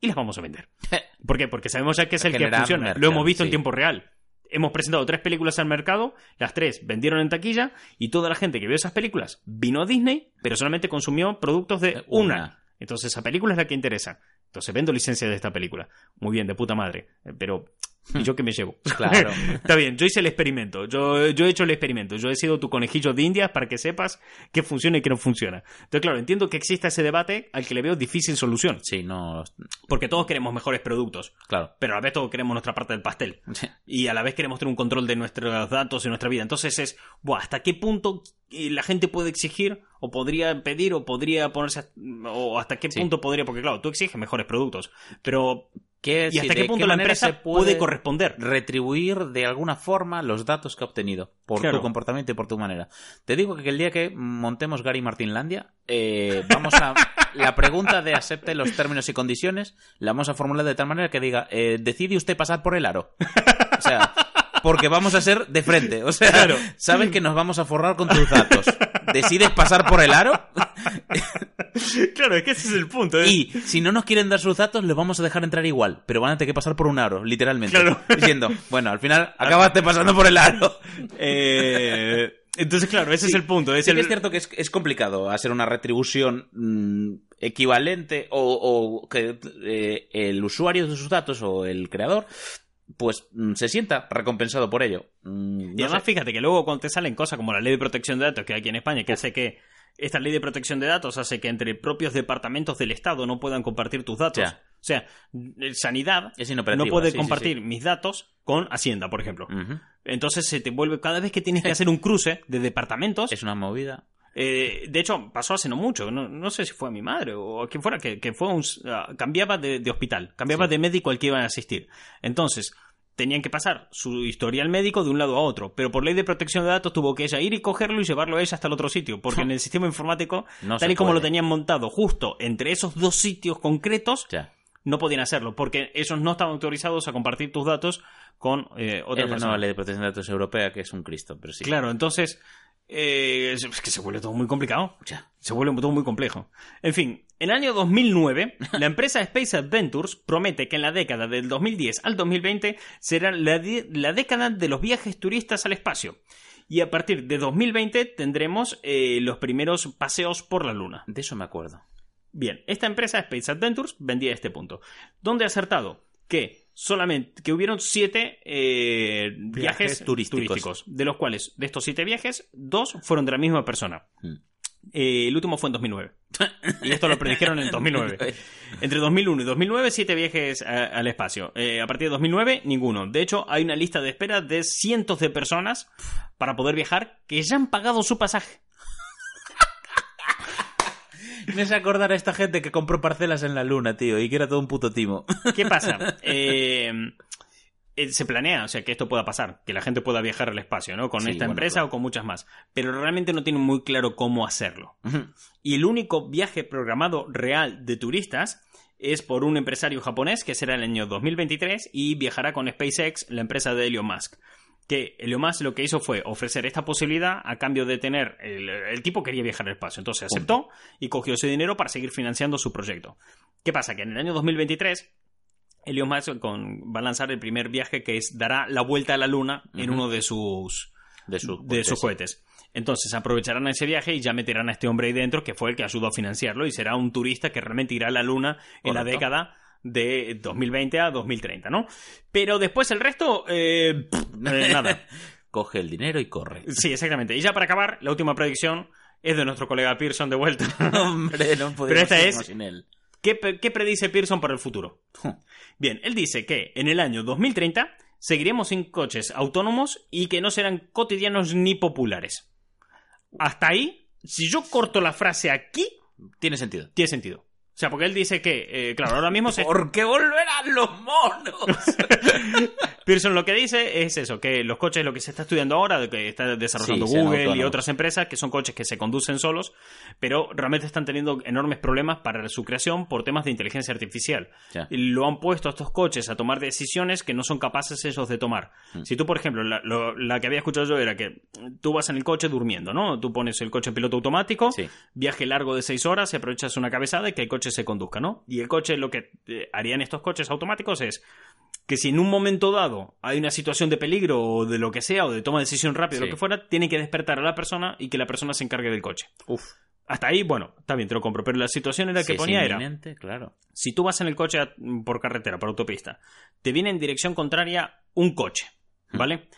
y las vamos a vender. <laughs> ¿Por qué? Porque sabemos ya que es el que funciona. Lo hemos visto en tiempo real. Hemos presentado tres películas al mercado, las tres vendieron en taquilla y toda la gente que vio esas películas vino a Disney, pero solamente consumió productos de una. Entonces esa película es la que interesa. Entonces vendo licencia de esta película. Muy bien, de puta madre. Eh, Pero ¿Y yo qué me llevo? <laughs> Claro. Está bien, yo hice el experimento. Yo, yo he hecho el experimento. Yo he sido tu conejillo de indias para que sepas qué funciona y qué no funciona. Entonces, claro, entiendo que exista ese debate al que le veo difícil solución. Sí, no. Porque todos queremos mejores productos. Claro. Pero a la vez todos queremos nuestra parte del pastel. Sí. Y a la vez queremos tener un control de nuestros datos y nuestra vida. Entonces es, buah, ¿hasta qué punto eh, la gente puede exigir o podría pedir o podría ponerse o hasta qué Sí. punto podría porque claro tú exiges mejores productos pero ¿Qué- y hasta qué punto la empresa puede corresponder retribuir de alguna forma los datos que ha obtenido por Claro. tu comportamiento y por tu manera. Te digo que el día que montemos Gary Martinlandia, eh, vamos a <laughs> la pregunta de acepte los términos y condiciones, la vamos a formular de tal manera que diga, eh, decide usted pasar por el aro. O sea, porque vamos a ser de frente. O sea, Claro. sabes que nos vamos a forrar con tus datos. ¿Decides pasar por el aro? <laughs> claro es que ese es el punto ¿eh? Y si no nos quieren dar sus datos, les vamos a dejar entrar igual, pero van a tener que pasar por un aro, literalmente. Claro. Diciendo, bueno, al final acabaste pasando por el aro. Eh, entonces claro ese es el punto es Sí el- que es cierto que es, es complicado hacer una retribución mm, equivalente o, o que eh, el usuario de sus datos o el creador pues mm, se sienta recompensado por ello. Mm, y no además sé. fíjate que luego cuando te salen cosas como la ley de protección de datos que hay aquí en España que hace que esta ley de protección de datos hace que entre propios departamentos del Estado no puedan compartir tus datos Ya. o sea eh, sanidad Es no puede sí, compartir sí. mis datos con Hacienda por ejemplo. Entonces se te vuelve cada vez que tienes que hacer un cruce de departamentos. Es una movida. Eh, de hecho, pasó hace no mucho. No, no sé si fue a mi madre o a quien fuera, que, que fue un, ah, cambiaba de, de hospital, cambiaba Sí. de médico al que iban a asistir. Entonces, tenían que pasar su historial médico de un lado a otro. Pero por ley de protección de datos tuvo que ella ir y cogerlo y llevarlo a ella hasta el otro sitio. Porque <laughs> en el sistema informático, No tal y como lo tenían montado justo entre esos dos sitios concretos, Ya. no podían hacerlo. Porque ellos no estaban autorizados a compartir tus datos con eh, otra Es la nueva ley de protección de datos europea que es un Cristo, pero sí. Claro, entonces eh, es que se vuelve todo muy complicado. Ya. Se vuelve todo muy complejo. En fin, en el año 2009, <laughs> la empresa Space Adventures promete que en la década del 2010 al 2020 será la década de los viajes turistas al espacio. Y a partir de 2020 tendremos eh, los primeros paseos por la Luna. De eso me acuerdo. Bien, esta empresa Space Adventures vendía este punto. ¿Dónde ha acertado? Que solamente que hubieron siete eh, viajes, turísticos. de los cuales de estos siete viajes dos fueron de la misma persona. Mm. Eh, el último fue en 2009. <laughs> Y esto lo predijeron en 2009. <laughs> Entre 2001 y 2009, siete viajes a- al espacio. Eh, a partir de 2009, ninguno. De hecho, hay una lista de espera de cientos de personas para poder viajar que ya han pagado su pasaje. Me hace acordar a esta gente que compró parcelas en la luna, tío, y que era todo un puto timo. <laughs> ¿Qué pasa? <laughs> Eh, eh, se planea, o sea, que esto pueda pasar, que la gente pueda viajar al espacio, ¿no? Con Sí, esta bueno, empresa claro. o con muchas más. Pero realmente no tienen muy claro cómo hacerlo. Y el único viaje programado real de turistas es por un empresario japonés que será el año 2023 y viajará con SpaceX, la empresa de Elon Musk. Que Musk lo que hizo fue ofrecer esta posibilidad a cambio de tener. El, el tipo quería viajar al espacio, entonces aceptó y cogió ese dinero para seguir financiando su proyecto. ¿Qué pasa? Que en el año 2023 Elon Musk con- va a lanzar el primer viaje que es dará la vuelta a la Luna en uno de sus De, sus de sus cohetes. Entonces aprovecharán ese viaje y ya meterán a este hombre ahí dentro que fue el que ayudó a financiarlo y será un turista que realmente irá a la luna en la década de 2020 a 2030, ¿no? Pero después el resto, eh, pff, eh, nada. <laughs> Coge el dinero y corre. Sí, exactamente. Y ya para acabar, la última predicción es de nuestro colega Pearson de vuelta. <laughs> Hombre, no Pero esta es- sin él. ¿Qué, qué predice Pearson para el futuro? Bien, él dice que en el año 2030 seguiremos sin coches autónomos y que no serán cotidianos ni populares. Hasta ahí, si yo corto la frase aquí, Tiene sentido. tiene sentido. O sea, porque él dice que, eh, claro, ahora mismo se... ¿Por qué volverán los monos? <laughs> Pearson lo que dice es eso, que los coches, lo que se está estudiando ahora, de que está desarrollando Sí, Google y otras empresas, que son coches que se conducen solos, pero realmente están teniendo enormes problemas para su creación por temas de inteligencia artificial. Ya. Y lo han puesto a estos coches a tomar decisiones que no son capaces ellos de tomar. Mm. Si tú, por ejemplo, la, lo- la que había escuchado yo era que tú vas en el coche durmiendo, ¿no? Tú pones el coche en piloto automático, Sí. viaje largo de seis horas y aprovechas una cabezada y que el coche se conduzca, ¿no? Y el coche, lo que eh, harían estos coches automáticos es que si en un momento dado hay una situación de peligro o de lo que sea, o de toma de decisión rápida, o Sí. lo que fuera, tiene que despertar a la persona y que la persona se encargue del coche. Uf. Hasta ahí, bueno, está bien, te lo compro. Pero la situación era Si que ponía era, claro. si tú vas en el coche a- por carretera, por autopista, te viene en dirección contraria un coche, ¿vale?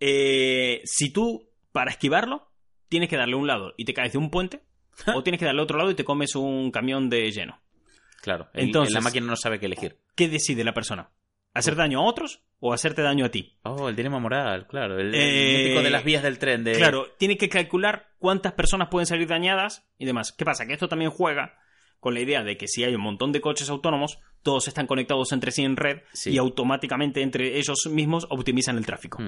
Eh, si tú, para esquivarlo, tienes que darle a un lado y te caes de un puente, o tienes que darle a otro lado y te comes un camión de lleno. Claro. El- Entonces- la máquina no sabe qué elegir. ¿Qué decide la persona? ¿Hacer daño a otros o hacerte daño a ti? Oh, el dilema moral, claro. El, Eh, de las vías del tren. De... Claro, tiene que calcular cuántas personas pueden salir dañadas y demás. ¿Qué pasa? Que esto también juega con la idea de que si hay un montón de coches autónomos, todos están conectados entre sí en red Sí. y automáticamente entre ellos mismos optimizan el tráfico.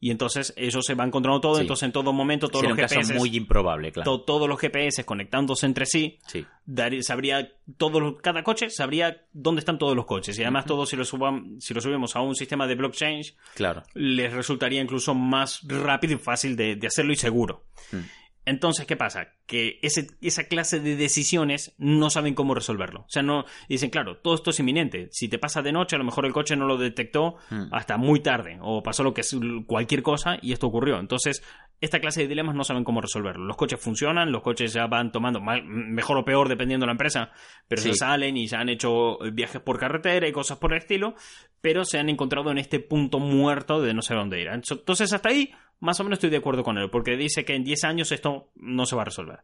Y entonces ellos se van controlando todo, Sí. entonces en todo momento todos Sería los GPS, muy improbable, claro. to- todos los GPS conectándose entre sí, sabría todos cada coche sabría dónde están todos los coches y además todo si lo suban, si lo subimos a un sistema de blockchain Claro. les resultaría incluso más rápido y fácil de, de hacerlo y seguro. Mm. Entonces, ¿qué pasa? Que ese- esa clase de decisiones no saben cómo resolverlo. O sea, no dicen, claro, todo esto es inminente. Si te pasa de noche, a lo mejor el coche no lo detectó Mm. hasta muy tarde o pasó lo que es cualquier cosa y esto ocurrió. Entonces, esta clase de dilemas no saben cómo resolverlo. Los coches funcionan, los coches ya van tomando mal- mejor o peor dependiendo de la empresa, pero Sí. ya salen y ya han hecho viajes por carretera y cosas por el estilo, pero se han encontrado en este punto muerto de no sé dónde ir. Entonces, hasta ahí, más o menos estoy de acuerdo con él, porque dice que en 10 años esto no se va a resolver.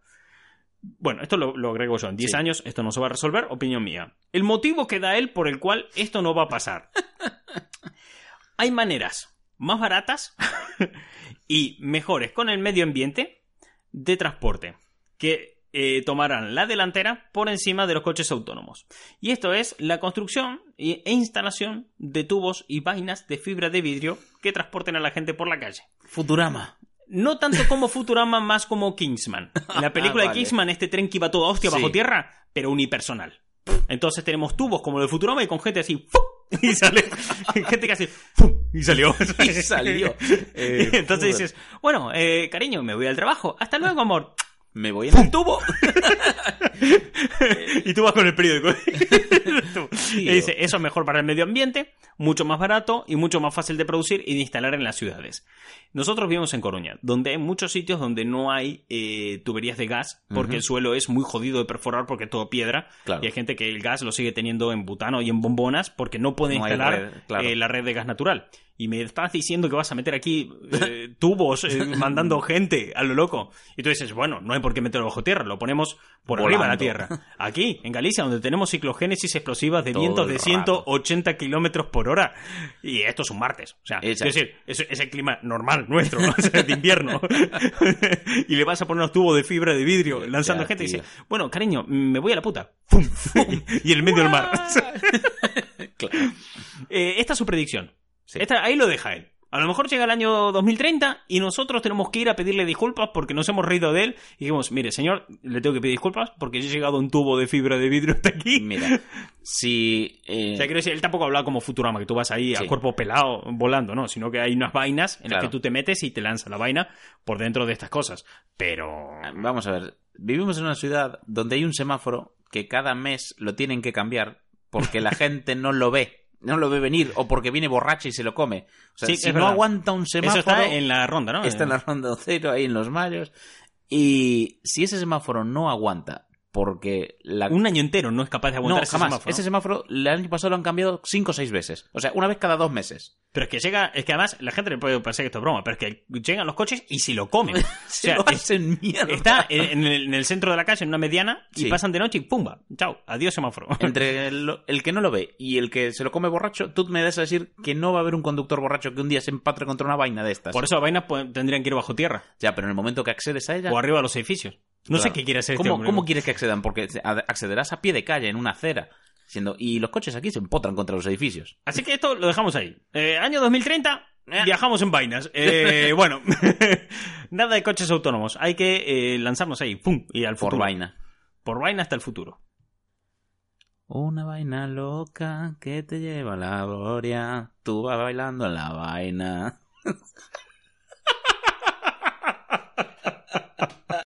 Bueno, esto lo, lo agrego yo. En 10 Sí. años esto no se va a resolver, opinión mía. El motivo que da él por el cual esto no va a pasar. <laughs> Hay maneras más baratas <laughs> y mejores con el medio ambiente de transporte que eh, tomarán la delantera por encima de los coches autónomos. Y esto es la construcción e instalación de tubos y vainas de fibra de vidrio que transporten a la gente por la calle. Futurama. No tanto como Futurama, más como Kingsman. <laughs> La película Ah, vale. de Kingsman, este tren que iba todo hostia Sí. bajo tierra, pero unipersonal. Entonces tenemos tubos como el de Futurama y con gente así, ¡fu! y sale <laughs> gente que hace, ¡fu! y salió. <laughs> Y salió. Eh, Entonces joder. dices, bueno, eh, cariño, me voy al trabajo. Hasta luego, amor. Me voy en el tubo. <laughs> y tú vas con el periódico. <laughs> Y dice, eso es mejor para el medio ambiente, mucho más barato y mucho más fácil de producir y de instalar en las ciudades. Nosotros vivimos en Coruña, donde hay muchos sitios donde no hay eh, tuberías de gas, porque el suelo es muy jodido de perforar porque es todo piedra. Claro. Y hay gente que el gas lo sigue teniendo en butano y en bombonas porque no puede No instalar red, claro. eh, la red de gas natural. Y me estás diciendo que vas a meter aquí <laughs> eh, tubos eh, mandando gente a lo loco. Y tú dices, bueno, no hay por qué meterlo bajo tierra, lo ponemos por arriba de la tierra. Aquí, en Galicia, donde tenemos ciclogénesis explosivas de Todo vientos de rato. 180 kilómetros por hora. Y esto es un martes. O sea, es decir, es, es el clima normal nuestro, o sea, <laughs> de invierno. <laughs> y le vas a poner unos tubos de fibra de vidrio lanzando Ya, gente y dice, bueno, cariño, me voy a la puta. Y en el medio del mar. Claro. Eh, esta es su predicción. Sí. Esta- ahí lo deja él. A lo mejor llega el año 2030 y nosotros tenemos que ir a pedirle disculpas porque nos hemos reído de él y dijimos, mire, señor, le tengo que pedir disculpas porque yo he llegado a un tubo de fibra de vidrio hasta aquí. Mira, si... eh, O sea, quiero decir, él tampoco habla como Futurama, que tú vas ahí Sí. a cuerpo pelado volando, ¿no? Sino que hay unas vainas en las que tú te metes y te lanza la vaina por dentro de estas cosas. Pero... Vamos a ver, vivimos en una ciudad donde hay un semáforo que cada mes lo tienen que cambiar porque la <laughs> gente no lo ve. No lo ve venir o porque viene borracha y se lo come. O sea, Sí, si no verdad. aguanta un semáforo... Eso está en la ronda, ¿no? Está en la ronda cero, ahí en los mayos. Y si ese semáforo no aguanta porque la... Un año entero no es capaz de aguantar no, ese jamás. semáforo. Ese semáforo el año pasado lo han cambiado cinco o seis veces. O sea, una vez cada dos meses. Pero es que llega, es que además la gente le puede parecer que esto es broma, pero es que llegan los coches y si lo comen. <laughs> O Se sea, lo hacen mierda. está en, el, en el centro de la calle, en una mediana, y Sí. pasan de noche y ¡pumba! ¡Chao! Adiós semáforo. <laughs> Entre el, el que no lo ve y el que se lo come borracho, tú me das a decir que no va a haber un conductor borracho que un día se empatre contra una vaina de estas. Por eso las vainas pues, tendrían que ir bajo tierra Ya, pero en el momento que accedes a ella... o arriba de los edificios. No sé qué quiere hacer este ¿Cómo, hombre. ¿Cómo quieres que accedan? Porque accederás a pie de calle, en una acera. Siendo, y los coches aquí se empotran contra los edificios. Así que esto lo dejamos ahí. Eh, año 2030, Eh. viajamos en vainas. Eh, <laughs> bueno, <laughs> nada de coches autónomos. Hay que eh, lanzarnos ahí, ¡pum! Y al Por futuro. vaina. Por vaina hasta el futuro. Una vaina loca que te lleva a la gloria. Tú vas bailando en la vaina. <laughs>